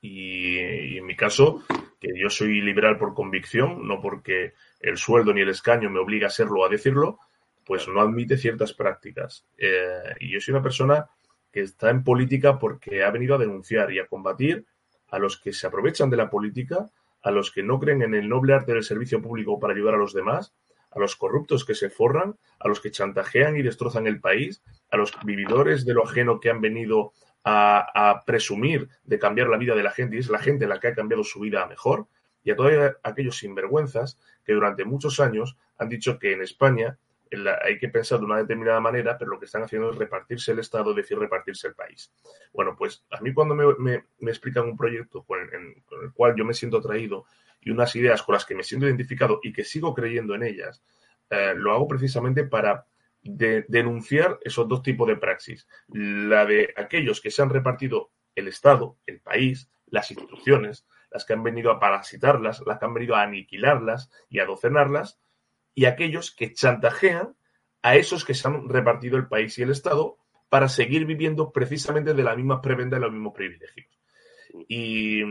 P: Y, en mi caso, que yo soy liberal por convicción, no porque el sueldo ni el escaño me obliga a serlo a decirlo, pues no admite ciertas prácticas. Eh, y yo soy una persona que está en política porque ha venido a denunciar y a combatir a los que se aprovechan de la política, a los que no creen en el noble arte del servicio público para ayudar a los demás, a los corruptos que se forran, a los que chantajean y destrozan el país, a los vividores de lo ajeno que han venido a, a, presumir de cambiar la vida de la gente y es la gente la que ha cambiado su vida a mejor, y a todos aquellos sinvergüenzas que durante muchos años han dicho que en España hay que pensar de una determinada manera, pero lo que están haciendo es repartirse el Estado, es decir, repartirse el país. Bueno, pues a mí cuando me, explican un proyecto con el, cual yo me siento atraído y unas ideas con las que me siento identificado y que sigo creyendo en ellas, eh, lo hago precisamente para denunciar esos dos tipos de praxis. La de aquellos que se han repartido el Estado, el país, las instituciones, las que han venido a parasitarlas, las que han venido a aniquilarlas y a docenarlas, y aquellos que chantajean a esos que se han repartido el país y el Estado para seguir viviendo precisamente de la misma prebenda y los mismos privilegios. Y,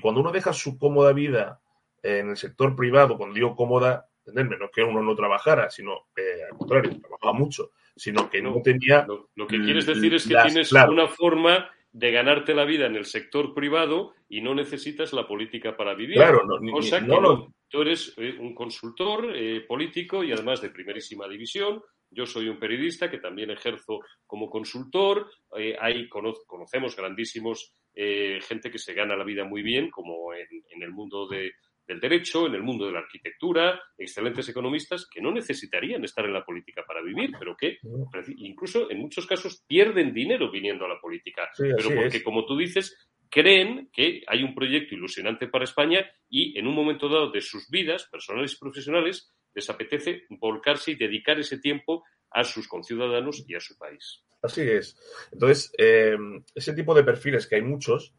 P: cuando uno deja su cómoda vida en el sector privado, cuando digo cómoda, entenderme, no es que uno no trabajara, sino eh, al contrario, trabajaba mucho, sino que no, tenía...
N: Lo, que quieres decir es que
P: las-
N: tienes
P: claro,
N: una forma de ganarte la vida en el sector privado y no necesitas la política para vivir.
P: Claro, no, ni-
N: Cosa
P: ni-
N: que
P: no.
N: Tú eres eh, un consultor eh, político y además de primerísima división. Yo soy un periodista que también ejerzo como consultor. Eh, hay, cono- conocemos grandísimos eh, gente que se gana la vida muy bien, como en, en el mundo de- del derecho, en el mundo de la arquitectura, excelentes economistas que no necesitarían estar en la política para vivir, pero que incluso en muchos casos pierden dinero viniendo a la política.
P: Sí,
N: pero porque,
P: es.
N: como tú dices, creen que hay un proyecto ilusionante para España y en un momento dado de sus vidas, personales y profesionales, les apetece volcarse y dedicar ese tiempo a sus conciudadanos y a su país.
P: Así es. Entonces, eh, ese tipo de perfiles que hay muchos,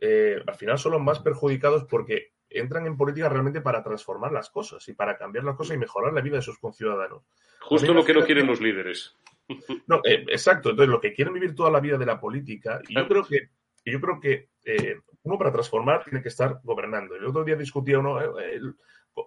P: eh, al final son los más perjudicados porque entran en política realmente para transformar las cosas y para cambiar las cosas y mejorar la vida de sus conciudadanos.
N: Justo lo que no quieren los líderes.
P: No, eh, exacto. Entonces, lo que quieren vivir toda la vida de la política, y yo creo que, yo creo que eh, uno para transformar tiene que estar gobernando. El otro día discutía uno, eh, el-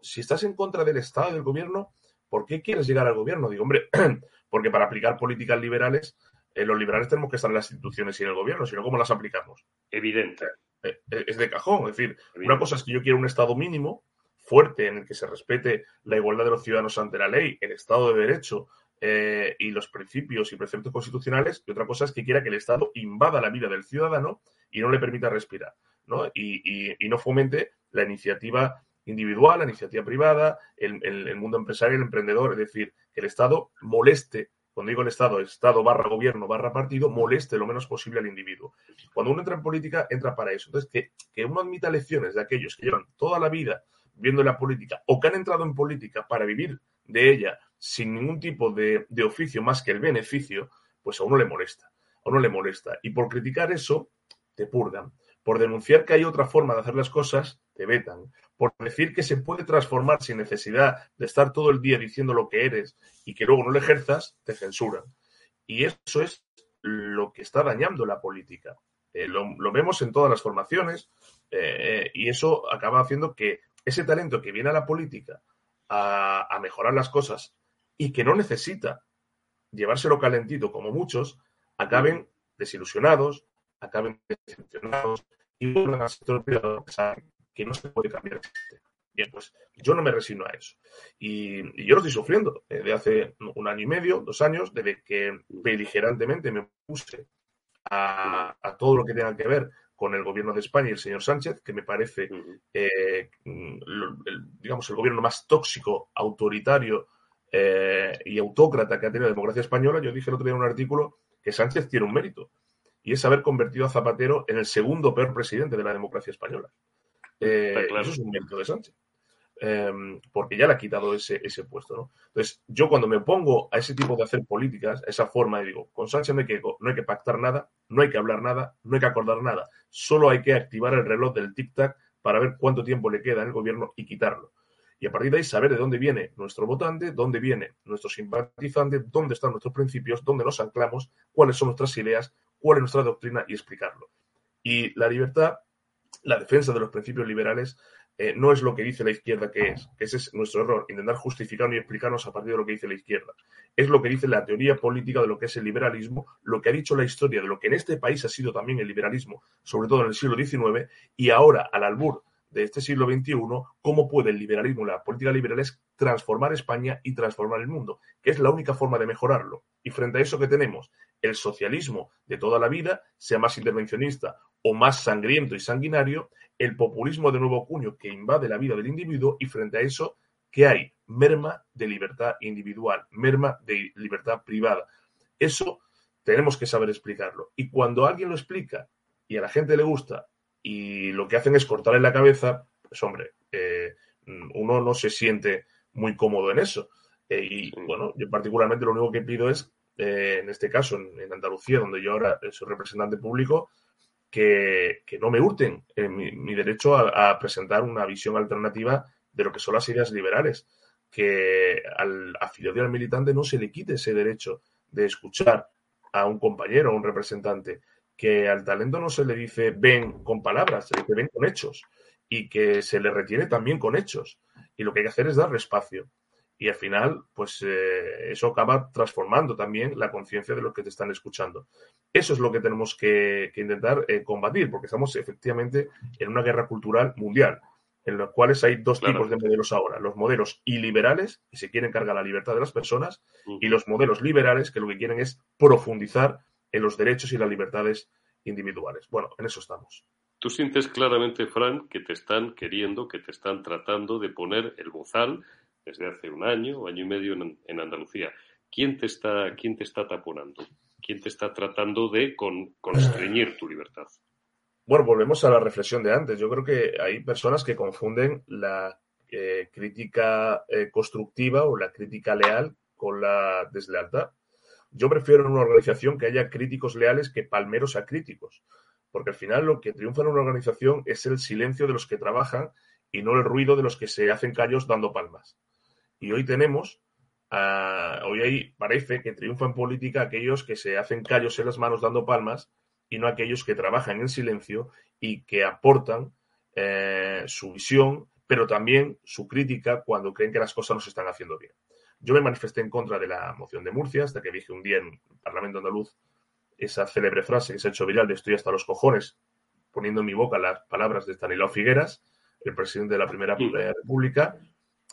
P: si estás en contra del Estado y del gobierno, ¿por qué quieres llegar al gobierno? Digo, hombre, porque para aplicar políticas liberales, los liberales tenemos que estar en las instituciones y en el gobierno, si no, ¿cómo las aplicamos?
N: Evidente.
P: Eh, eh, es de cajón. Es decir, una cosa es que yo quiero un Estado mínimo, fuerte, en el que se respete la igualdad de los ciudadanos ante la ley, el Estado de Derecho eh, y los principios y preceptos constitucionales, y otra cosa es que quiera que el Estado invada la vida del ciudadano y no le permita respirar, ¿no? Y, y- y no fomente la iniciativa individual, la iniciativa privada, el, el- el mundo empresarial, el emprendedor, es decir, que el Estado moleste, cuando digo el Estado, Estado barra gobierno barra partido, moleste lo menos posible al individuo. Cuando uno entra en política, entra para eso. Entonces, que, que uno admita lecciones de aquellos que llevan toda la vida viendo la política o que han entrado en política para vivir de ella sin ningún tipo de, de oficio más que el beneficio, pues a uno le molesta. A uno le molesta. Y por criticar eso, te purgan. Por denunciar que hay otra forma de hacer las cosas, te vetan. Por decir que se puede transformar sin necesidad de estar todo el día diciendo lo que eres y que luego no lo ejerzas, te censuran. Y eso es lo que está dañando la política. Eh, lo, lo vemos en todas las formaciones eh, y eso acaba haciendo que ese talento que viene a la política a, a mejorar las cosas y que no necesita llevárselo calentito como muchos, acaben desilusionados, acaben decepcionados y vuelvan al sector privado que no se puede cambiar el sistema. Bien, pues yo no me resigno a eso. Y, y yo lo estoy sufriendo eh, de hace un año y medio, dos años, desde que beligerantemente me puse a, a todo lo que tenga que ver con el gobierno de España y el señor Sánchez, que me parece, eh, el- digamos, el gobierno más tóxico, autoritario eh, y autócrata que ha tenido la democracia española. Yo dije el otro día en un artículo que Sánchez tiene un mérito, y es haber convertido a Zapatero en el segundo peor presidente de la democracia española. Eh,
N: claro.
P: Eso es un mérito de Sánchez. Eh, porque ya le ha quitado ese, ese puesto, ¿no? Entonces, yo cuando me opongo a ese tipo de hacer políticas, a esa forma, digo, con Sánchez no hay, que, no hay que pactar nada, no hay que hablar nada, no hay que acordar nada, solo hay que activar el reloj del tic-tac para ver cuánto tiempo le queda en el gobierno y quitarlo. Y a partir de ahí saber de dónde viene nuestro votante, dónde viene nuestro simpatizante, dónde están nuestros principios, dónde nos anclamos, cuáles son nuestras ideas, cuál es nuestra doctrina y explicarlo. Y la libertad, la defensa de los principios liberales, eh, no es lo que dice la izquierda que es, que ese es nuestro error, intentar justificarnos y explicarnos a partir de lo que dice la izquierda. Es lo que dice la teoría política de lo que es el liberalismo, lo que ha dicho la historia de lo que en este país ha sido también el liberalismo, sobre todo en el siglo XIX, y ahora, al albur de este siglo XXI, cómo puede el liberalismo, la política liberal es transformar España y transformar el mundo, que es la única forma de mejorarlo. Y frente a eso que tenemos, el socialismo de toda la vida, sea más intervencionista o más sangriento y sanguinario, el populismo de nuevo cuño que invade la vida del individuo y frente a eso, ¿qué hay? Merma de libertad individual, merma de libertad privada. Eso tenemos que saber explicarlo. Y cuando alguien lo explica y a la gente le gusta y lo que hacen es cortarle la cabeza, pues hombre, eh, uno no se siente muy cómodo en eso. Eh, y bueno, yo particularmente lo único que pido es, eh, en este caso, en, en Andalucía, donde yo ahora soy representante público, que, que no me hurten eh, mi, mi derecho a, a presentar una visión alternativa de lo que son las ideas liberales. Que al afiliado y al militante no se le quite ese derecho de escuchar a un compañero, a un representante, que al talento no se le dice ven con palabras, se le dice ven con hechos y que se le retiene también con hechos. Y lo que hay que hacer es darle espacio. Y al final, pues eh, eso acaba transformando también la conciencia de los que te están escuchando. Eso es lo que tenemos que, intentar eh, combatir, porque estamos efectivamente en una guerra cultural mundial, en los cuales hay dos tipos de modelos ahora. Los modelos iliberales, que se quieren cargar la libertad de las personas, y los modelos liberales, que lo que quieren es profundizar en los derechos y las libertades individuales. Bueno, en eso estamos.
N: Tú sientes claramente, Fran, que te están queriendo, que te están tratando de poner el bozal desde hace un año año y medio en, Andalucía. ¿Quién te, está, ¿Quién te está taponando? ¿Quién te está tratando de constreñir tu libertad?
P: Bueno, volvemos a la reflexión de antes. Yo creo que hay personas que confunden la eh, crítica eh, constructiva o la crítica leal con la deslealtad. Yo prefiero en una organización que haya críticos leales que palmeros a críticos, porque al final lo que triunfa en una organización es el silencio de los que trabajan y no el ruido de los que se hacen callos dando palmas. Y hoy tenemos, uh, hoy ahí parece que triunfa en política aquellos que se hacen callos en las manos dando palmas y no aquellos que trabajan en silencio y que aportan eh, su visión, pero también su crítica cuando creen que las cosas no se están haciendo bien. Yo me manifesté en contra de la moción de Murcia hasta que dije un día en el Parlamento andaluz esa célebre frase que se ha hecho viral de estoy hasta los cojones, poniendo en mi boca las palabras de Stanislao Figueras, el presidente de la Primera República,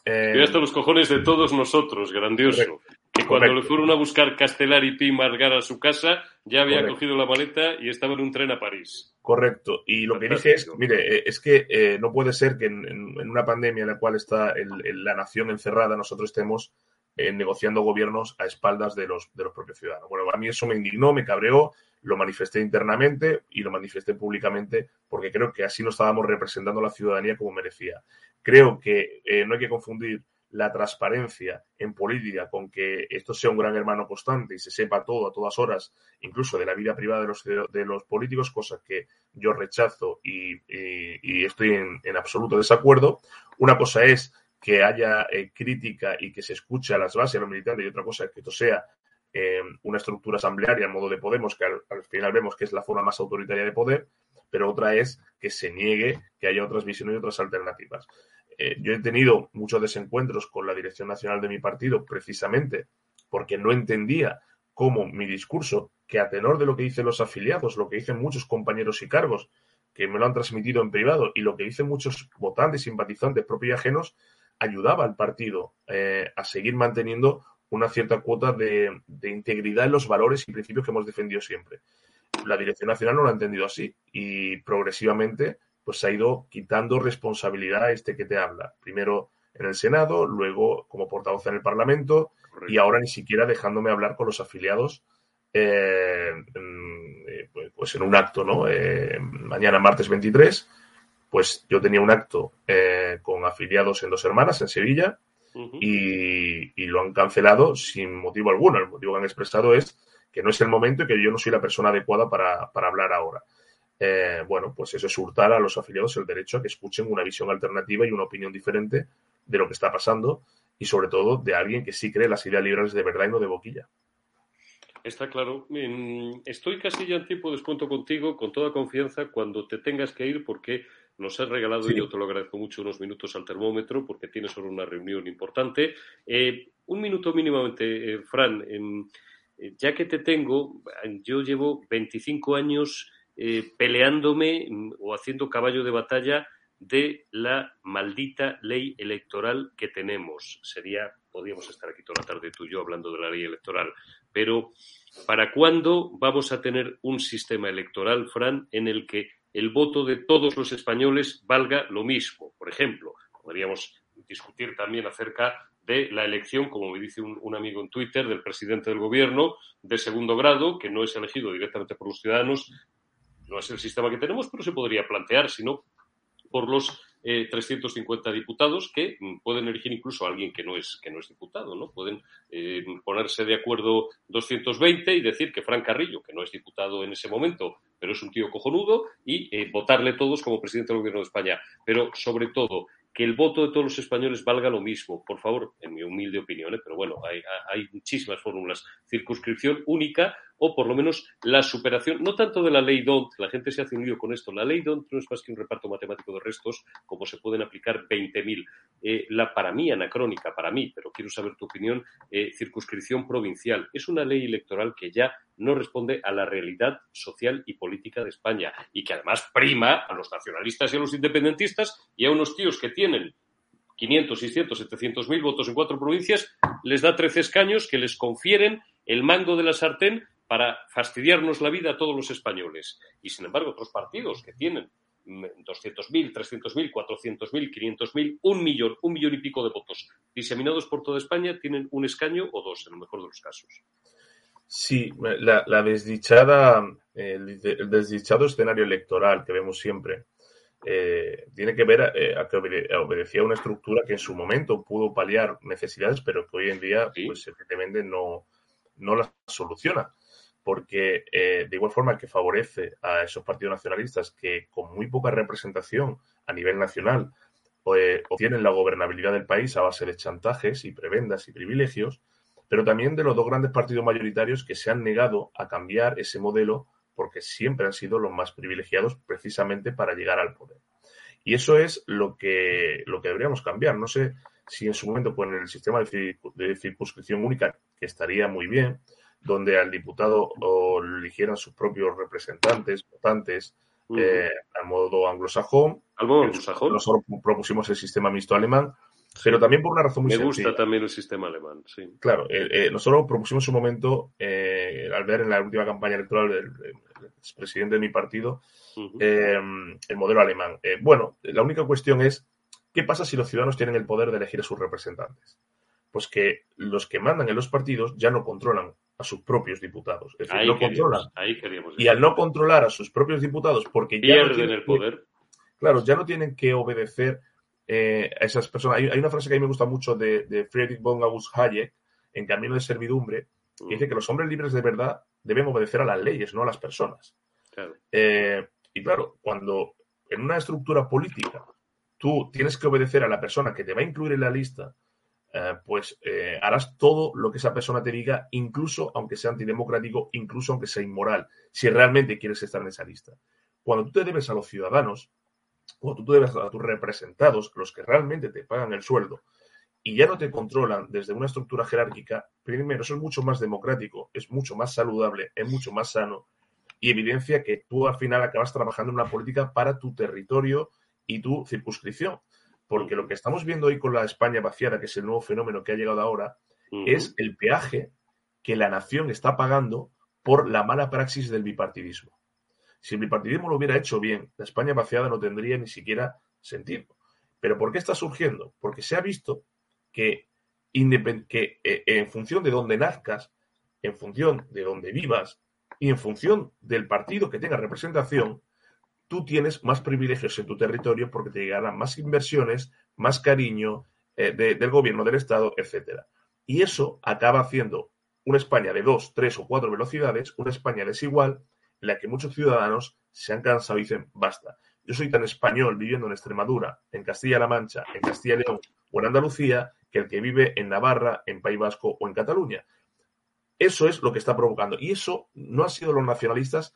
N: eh, hasta los cojones de todos nosotros, grandioso. Que cuando le fueron a buscar Castelar y Pi Margar a su casa, ya había cogido la maleta y estaba en un tren a París.
P: Correcto. Y lo que dije es, mire, eh, es que eh, no puede ser que en, una pandemia en la cual está la nación encerrada, nosotros estemos eh, negociando gobiernos a espaldas de los, de los propios ciudadanos. Bueno, a mí eso me indignó, me cabreó, lo manifesté internamente y lo manifesté públicamente porque creo que así no estábamos representando a la ciudadanía como merecía. Creo que eh, no hay que confundir la transparencia en política con que esto sea un gran hermano constante y se sepa todo a todas horas, incluso de la vida privada de los, de los políticos, cosa que yo rechazo y, estoy en, absoluto desacuerdo. Una cosa es que haya eh, crítica y que se escuche a las bases, a los militares, y otra cosa es que esto sea eh, una estructura asamblearia al modo de Podemos, que al, final vemos que es la forma más autoritaria de poder, pero otra es que se niegue que haya otras visiones y otras alternativas. Eh, yo he tenido muchos desencuentros con la dirección nacional de mi partido precisamente porque no entendía cómo mi discurso, que a tenor de lo que dicen los afiliados, lo que dicen muchos compañeros y cargos, que me lo han transmitido en privado, y lo que dicen muchos votantes, simpatizantes propios y ajenos, ayudaba al partido eh, a seguir manteniendo una cierta cuota de, de, integridad en los valores y principios que hemos defendido siempre. La Dirección Nacional no lo ha entendido así y progresivamente pues se ha ido quitando responsabilidad a este que te habla. Primero en el Senado, luego como portavoz en el Parlamento y ahora ni siquiera dejándome hablar con los afiliados eh, en, eh, pues, pues en un acto, ¿no? Eh, mañana, martes 23, pues yo tenía un acto con afiliados en Dos Hermanas, en Sevilla, y, y, lo han cancelado sin motivo alguno. El motivo que han expresado es que no es el momento y que yo no soy la persona adecuada para, para hablar ahora. Eh, bueno, pues eso es hurtar a los afiliados el derecho a que escuchen una visión alternativa y una opinión diferente de lo que está pasando y sobre todo de alguien que sí cree las ideas liberales de verdad y no de boquilla.
N: Está claro. Estoy casi ya en tiempo de descuento contigo, con toda confianza, cuando te tengas que ir, porque nos has regalado, y yo te lo agradezco mucho, unos minutos al termómetro, porque tienes ahora una reunión importante. Eh, un minuto mínimamente, eh, Fran. ya que te tengo, yo llevo 25 años eh, peleándome mm, o haciendo caballo de batalla de la maldita ley electoral que tenemos. Sería, podríamos estar aquí toda la tarde tú y yo hablando de la ley electoral, pero ¿para cuándo vamos a tener un sistema electoral, Fran, en el que el voto de todos los españoles valga lo mismo? Por ejemplo, podríamos discutir también acerca de la elección, como me dice un, amigo en Twitter, del presidente del gobierno de segundo grado, que no es elegido directamente por los ciudadanos, no es el sistema que tenemos, pero se podría plantear, sino por los 350 eh, diputados que mm, pueden elegir incluso a alguien que no es, que no es diputado, ¿no? Pueden eh, ponerse de acuerdo 220 y decir que Fran Carrillo, que no es diputado en ese momento, pero es un tío cojonudo, y eh, votarle todos como presidente del Gobierno de España. Pero, sobre todo, que el voto de todos los españoles valga lo mismo, por favor, en mi humilde opinión, ¿eh? pero bueno, hay, hay muchísimas fórmulas. Circunscripción única o por lo menos la superación, no tanto de la ley DONT, la gente se hace un con esto, la ley DONT no es más que un reparto matemático de restos, como se pueden aplicar 20.000. Eh, la para mí anacrónica, para mí, pero quiero saber tu opinión, eh, circunscripción provincial, es una ley electoral que ya no responde a la realidad social y política de España y que además prima a los nacionalistas y a los independentistas y a unos tíos que tienen 500, 600, 700 mil votos en cuatro provincias, les da 13 escaños que les confieren el mando de la sartén para fastidiarnos la vida a todos los españoles. Y sin embargo, otros partidos que tienen 200.000, 300.000, 400.000, 500.000, un millón, un millón y pico de votos diseminados por toda España tienen un escaño o dos, en el mejor de los casos.
P: Sí, la, desdichada, el, desdichado escenario electoral que vemos siempre eh, tiene que ver eh, a que obedecía a una estructura que en su momento pudo paliar necesidades, pero que hoy en día, pues evidentemente no, no las soluciona porque eh, de igual forma que favorece a esos partidos nacionalistas que con muy poca representación a nivel nacional eh, obtienen la gobernabilidad del país a base de chantajes y prebendas y privilegios, pero también de los dos grandes partidos mayoritarios que se han negado a cambiar ese modelo porque siempre han sido los más privilegiados precisamente para llegar al poder. Y eso es lo que, lo que deberíamos cambiar. No sé si en su momento pues, en el sistema de circunscripción única, que estaría muy bien, donde al diputado o eligieran sus propios representantes, votantes, eh, al modo anglosajón.
N: Al modo anglosajón.
P: Nosotros propusimos el sistema mixto alemán, pero también por una razón muy
N: Me gusta también el sistema alemán, sí.
P: Claro, eh, eh, nosotros propusimos un momento, al ver en la última campaña electoral del, presidente de mi partido, el modelo alemán. bueno, la única cuestión es, ¿qué pasa si los ciudadanos tienen el poder de elegir a sus representantes? Pues que los que mandan en los partidos ya no controlan a sus propios diputados. Es decir, no controlan. y al no controlar a sus propios diputados, porque ya
N: no tienen el poder.
P: claro, ya no tienen que obedecer eh, a esas personas. Hay, una frase que a mí me gusta mucho de, Friedrich von August Hayek, en Camino de Servidumbre, que mm. dice que los hombres libres de verdad deben obedecer a las leyes, no a las personas. Eh, y claro, cuando en una estructura política tú tienes que obedecer a la persona que te va a incluir en la lista, eh, pues eh, harás todo lo que esa persona te diga, incluso aunque sea antidemocrático, incluso aunque sea inmoral, si realmente quieres estar en esa lista. Cuando tú te debes a los ciudadanos, cuando tú te debes a tus representados, los que realmente te pagan el sueldo, y ya no te controlan desde una estructura jerárquica, primero, eso es mucho más democrático, es mucho más saludable, es mucho más sano, y evidencia que tú al final acabas trabajando en una política para tu territorio y tu circunscripción. Porque lo que estamos viendo hoy con la España vaciada, que es el nuevo fenómeno que ha llegado ahora, es el peaje que la nación está pagando por la mala praxis del bipartidismo. Si el bipartidismo lo hubiera hecho bien, la España vaciada no tendría ni siquiera sentido. ¿Pero por qué está surgiendo? Porque se ha visto que, que eh, en función de dónde nazcas, en función de dónde vivas y en función del partido que tenga representación, tú tienes más privilegios en tu territorio porque te llegarán más inversiones, más cariño eh, del gobierno, del Estado, etcétera. Y eso acaba haciendo una España de dos, tres o cuatro velocidades, una España desigual, en la que muchos ciudadanos se han cansado y dicen, basta. Yo soy tan español viviendo en Extremadura, en Castilla-La Mancha, en Castilla y León o en Andalucía, que el que vive en Navarra, en País Vasco o en Cataluña. Eso es lo que está provocando. Y eso no han sido los nacionalistas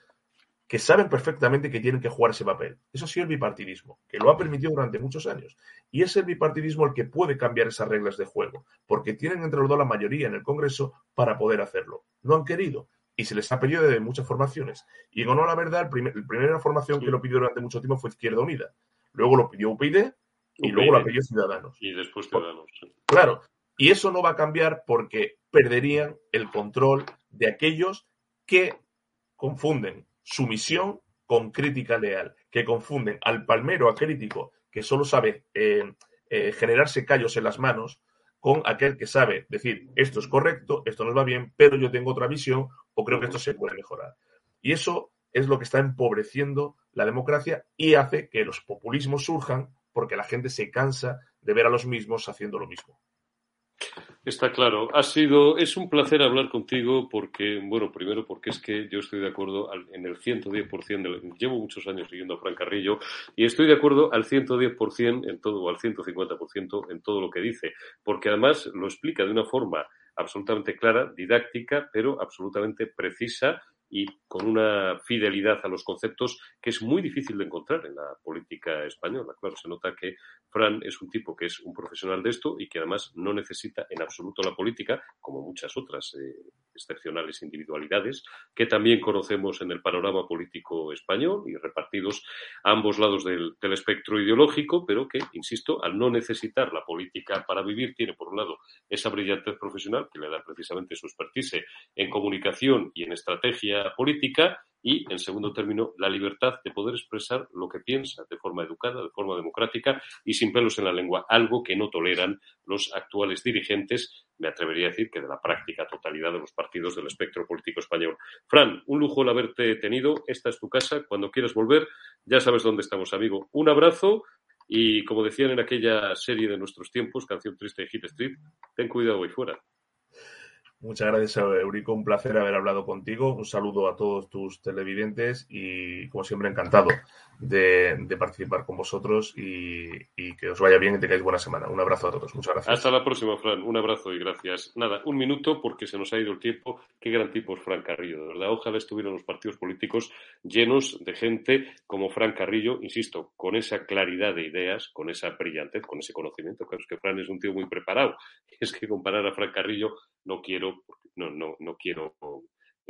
P: que saben perfectamente que tienen que jugar ese papel. Eso ha sido el bipartidismo, que lo ha permitido durante muchos años. Y es el bipartidismo el que puede cambiar esas reglas de juego, porque tienen entre los dos la mayoría en el Congreso para poder hacerlo. No han querido y se les ha pedido de muchas formaciones. Y en la verdad, la primera formación que lo pidió durante mucho tiempo fue Izquierda Unida. Luego lo pidió UPyD y luego lo pidió Ciudadanos.
N: Y después Ciudadanos.
P: Claro. Y eso no va a cambiar porque perderían el control de aquellos que confunden sumisión con crítica leal, que confunden al palmero acrítico que solo sabe eh, eh, generarse callos en las manos con aquel que sabe decir esto es correcto, esto nos va bien, pero yo tengo otra visión o creo que esto se puede mejorar. Y eso es lo que está empobreciendo la democracia y hace que los populismos surjan porque la gente se cansa de ver a los mismos haciendo lo mismo.
N: Está claro. Ha sido, es un placer hablar contigo porque, bueno, primero porque es que yo estoy de acuerdo al- en el 110%, de, llevo muchos años siguiendo a Fran Carrillo y estoy de acuerdo al 110% en todo, o al 150% en todo lo que dice, porque además lo explica de una forma absolutamente clara, didáctica, pero absolutamente precisa y con una fidelidad a los conceptos que es muy difícil de encontrar en la política española. Claro, se nota que Fran es un tipo que es un profesional de esto y que además no necesita en absoluto la política, como muchas otras eh, excepcionales individualidades que también conocemos en el panorama político español y repartidos a ambos lados del, del espectro ideológico, pero que, insisto, al no necesitar la política para vivir, tiene por un lado esa brillantez profesional que le da precisamente su expertise en comunicación y en estrategia política y, en segundo término, la libertad de poder expresar lo que piensa de forma educada, de forma democrática y sin pelos en la lengua, algo que no toleran los actuales dirigentes, me atrevería a decir que de la práctica totalidad de los partidos del espectro político español. Fran, un lujo el haberte tenido, esta es tu casa, cuando quieras volver, ya sabes dónde estamos, amigo. Un abrazo y, como decían en aquella serie de nuestros tiempos, Canción Triste de Hit Street, ten cuidado ahí fuera.
P: Muchas gracias, Eurico. Un placer haber hablado contigo. Un saludo a todos tus televidentes y, como siempre, encantado de, participar con vosotros y, y que os vaya bien y tengáis buena semana. Un abrazo a todos. Muchas gracias.
N: Hasta la próxima, Fran. Un abrazo y gracias. Nada, un minuto porque se nos ha ido el tiempo. Qué gran tipo es Fran Carrillo, de verdad. Ojalá estuvieran los partidos políticos llenos de gente como Fran Carrillo, insisto, con esa claridad de ideas, con esa brillantez, con ese conocimiento. Claro, es que Fran es un tío muy preparado. Es que comparar a Fran Carrillo no quiero, no, no, no quiero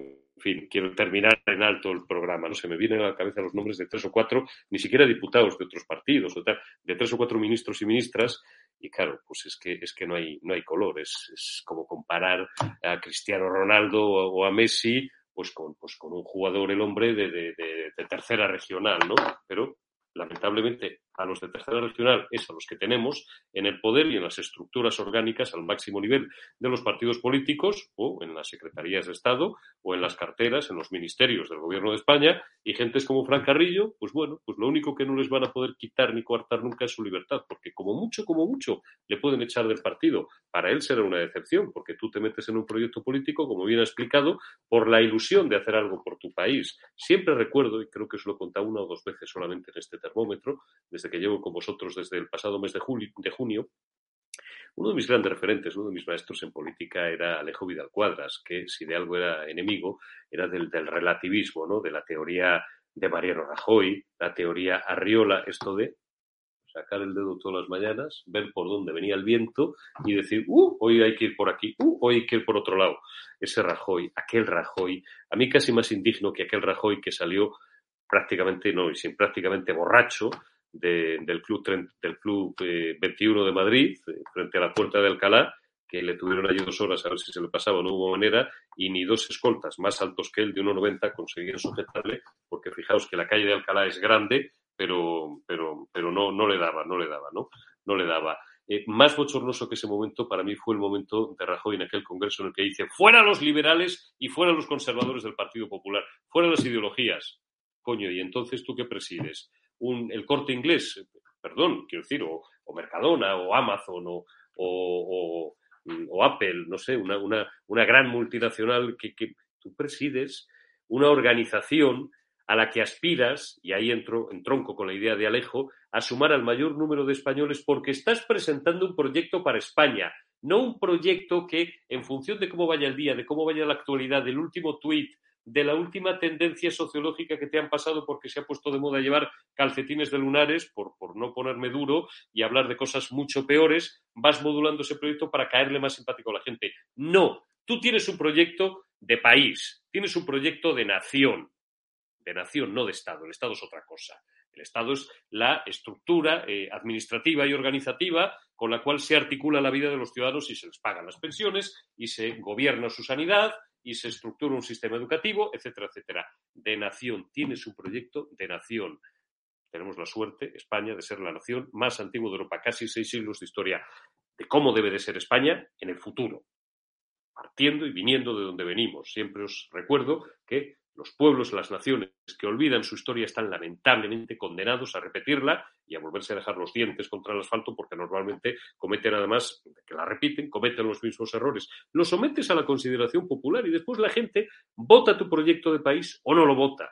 N: en fin, quiero terminar en alto el programa. No se me vienen a la cabeza los nombres de tres o cuatro, ni siquiera diputados de otros partidos, o tal, de tres o cuatro ministros y ministras. Y claro, pues es que, es que no, hay, no hay color. Es, es como comparar a Cristiano Ronaldo o, a Messi pues con, pues con un jugador, el hombre, de, de, de, de tercera regional, ¿no? Pero lamentablemente a los de tercera regional es a los que tenemos en el poder y en las estructuras orgánicas al máximo nivel de los partidos políticos o en las secretarías de Estado o en las carteras, en los ministerios del Gobierno de España y gentes como Fran Carrillo, pues bueno, pues lo único que no les van a poder quitar ni coartar nunca es su libertad, porque como mucho, como mucho, le pueden echar del partido. Para él será una decepción, porque tú te metes en un proyecto político, como bien ha explicado, por la ilusión de hacer algo por tu país. Siempre recuerdo, y creo que os lo he contado una o dos veces solamente en este termómetro, desde que llevo con vosotros desde el pasado mes de, julio, de junio, uno de mis grandes referentes, uno de mis maestros en política era Alejo Vidal Cuadras, que si de algo era enemigo, era del, del relativismo, ¿no? de la teoría de Mariano Rajoy, la teoría Arriola, esto de sacar el dedo todas las mañanas, ver por dónde venía el viento y decir, uh, hoy hay que ir por aquí, uh, hoy hay que ir por otro lado. Ese Rajoy, aquel Rajoy, a mí casi más indigno que aquel Rajoy que salió prácticamente, no, sin prácticamente borracho de, del Club, del club eh, 21 de Madrid, eh, frente a la puerta de Alcalá, que le tuvieron allí dos horas a ver si se le pasaba, no hubo manera, y ni dos escoltas más altos que él, de 1,90, conseguían sujetarle, porque fijaos que la calle de Alcalá es grande, pero, pero, pero no, no le daba, no le daba, ¿no? No le daba. Eh, más bochornoso que ese momento para mí fue el momento de Rajoy en aquel congreso en el que dice fuera los liberales y fuera los conservadores del Partido Popular, fuera las ideologías. Coño, ¿y entonces tú qué presides? Un, el corte inglés, perdón, quiero decir, o, o Mercadona, o Amazon, o, o, o Apple, no sé, una, una, una gran multinacional que, que, tú presides una organización a la que aspiras, y ahí entro en tronco con la idea de Alejo, a sumar al mayor número de españoles porque estás presentando un proyecto para España, no un proyecto que, en función de cómo vaya el día, de cómo vaya la actualidad, del último tuit, de la última tendencia sociológica que te han pasado porque se ha puesto de moda llevar calcetines de lunares, por, no ponerme duro y hablar de cosas mucho peores, vas modulando ese proyecto para caerle más simpático a la gente. No, tú tienes un proyecto de país, tienes un proyecto de nación, de nación, no de Estado. El Estado es otra cosa. El Estado es la estructura eh, administrativa y organizativa con la cual se articula la vida de los ciudadanos y se les pagan las pensiones y se gobierna su sanidad y se estructura un sistema educativo, etcétera, etcétera. De nación. Tienes un proyecto de nación. Tenemos la suerte, España, de ser la nación más antigua de Europa, casi seis siglos de historia de cómo debe de ser España en el futuro partiendo y viniendo de donde venimos. Siempre os recuerdo que Los pueblos, las naciones que olvidan su historia están lamentablemente condenados a repetirla y a volverse a dejar los dientes contra el asfalto porque normalmente cometen además, que la repiten, cometen los mismos errores. Lo sometes a la consideración popular y después la gente vota tu proyecto de país o no lo vota.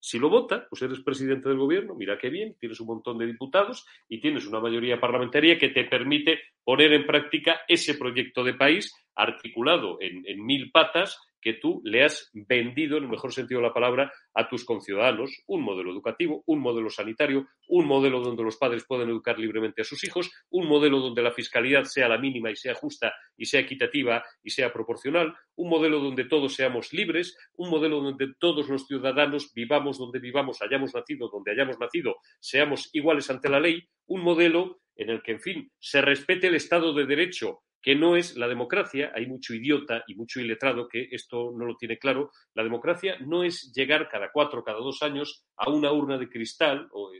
N: Si lo vota, pues eres presidente del gobierno, mira qué bien, tienes un montón de diputados y tienes una mayoría parlamentaria que te permite poner en práctica ese proyecto de país articulado en, en mil patas que tú le has vendido, en el mejor sentido de la palabra, a tus conciudadanos un modelo educativo, un modelo sanitario, un modelo donde los padres puedan educar libremente a sus hijos, un modelo donde la fiscalidad sea la mínima y sea justa y sea equitativa y sea proporcional, un modelo donde todos seamos libres, un modelo donde todos los ciudadanos vivamos donde vivamos, hayamos nacido donde hayamos nacido, seamos iguales ante la ley, un modelo en el que, en fin, se respete el Estado de Derecho, que no es la democracia, hay mucho idiota y mucho iletrado que esto no lo tiene claro, la democracia no es llegar cada cuatro, cada dos años a una urna de cristal o,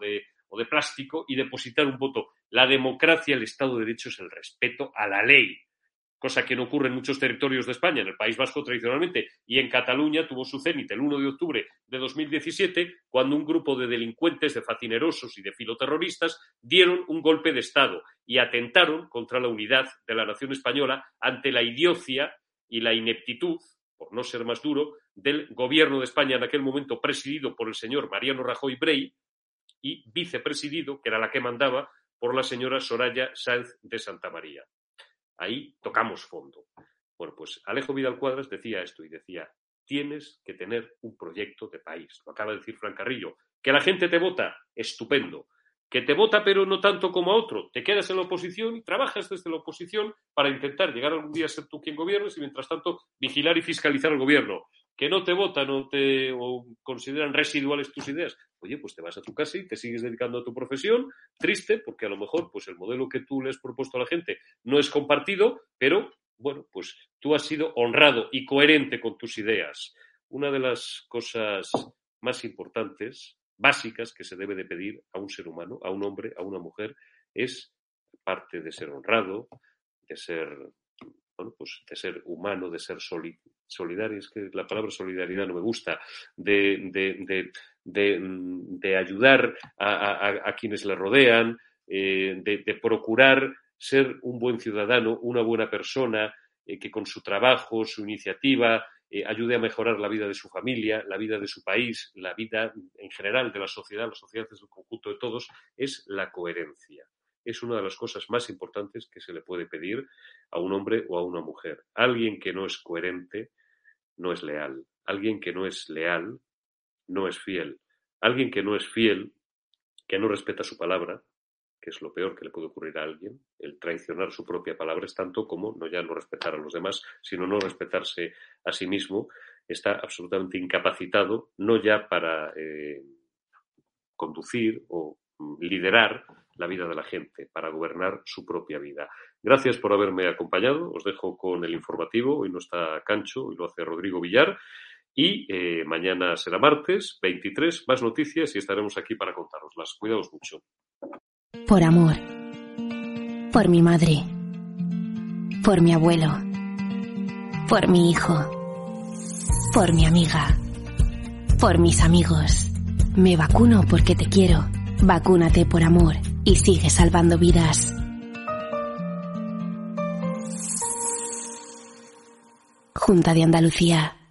N: de, o de plástico y depositar un voto. La democracia, el Estado de Derecho es el respeto a la ley cosa que no ocurre en muchos territorios de España, en el País Vasco tradicionalmente, y en Cataluña tuvo su cenit el 1 de octubre de 2017, cuando un grupo de delincuentes, de facinerosos y de filoterroristas dieron un golpe de Estado y atentaron contra la unidad de la nación española ante la idiocia y la ineptitud, por no ser más duro, del gobierno de España en aquel momento presidido por el señor Mariano Rajoy Brey y vicepresidido, que era la que mandaba, por la señora Soraya Sáenz de Santa María ahí tocamos fondo. Bueno, pues Alejo Vidal Cuadras decía esto y decía, tienes que tener un proyecto de país. Lo acaba de decir Fran Carrillo. Que la gente te vota, estupendo. Que te vota pero no tanto como a otro. Te quedas en la oposición y trabajas desde la oposición para intentar llegar algún día a ser tú quien gobiernes y mientras tanto vigilar y fiscalizar al gobierno que no te votan o, te, o consideran residuales tus ideas, oye, pues te vas a tu casa y te sigues dedicando a tu profesión, triste, porque a lo mejor pues el modelo que tú le has propuesto a la gente no es compartido, pero bueno, pues tú has sido honrado y coherente con tus ideas. Una de las cosas más importantes, básicas, que se debe de pedir a un ser humano, a un hombre, a una mujer, es, parte de ser honrado, de ser bueno, pues de ser humano, de ser solidario, es que la palabra solidaridad no me gusta, de, de, ayudar a, quienes le rodean, eh, de, procurar ser un buen ciudadano, una buena persona, eh, que con su trabajo, su iniciativa, eh, ayude a mejorar la vida de su familia, la vida de su país, la vida en general de la sociedad, la sociedad es el conjunto de todos, es la coherencia es una de las cosas más importantes que se le puede pedir a un hombre o a una mujer. Alguien que no es coherente no es leal. Alguien que no es leal no es fiel. Alguien que no es fiel, que no respeta su palabra, que es lo peor que le puede ocurrir a alguien, el traicionar su propia palabra es tanto como no ya no respetar a los demás, sino no respetarse a sí mismo, está absolutamente incapacitado, no ya para eh, conducir o liderar la vida de la gente, para gobernar su propia vida. Gracias por haberme acompañado. Os dejo con el informativo. Hoy no está Cancho, hoy lo hace Rodrigo Villar. Y eh, mañana será martes 23, más noticias y estaremos aquí para contaroslas. Cuidaos mucho.
A: Por amor. Por mi madre. Por mi abuelo. Por mi hijo. Por mi amiga. Por mis amigos. Me vacuno porque te quiero. Vacúnate por amor y sigue salvando vidas. Junta de Andalucía.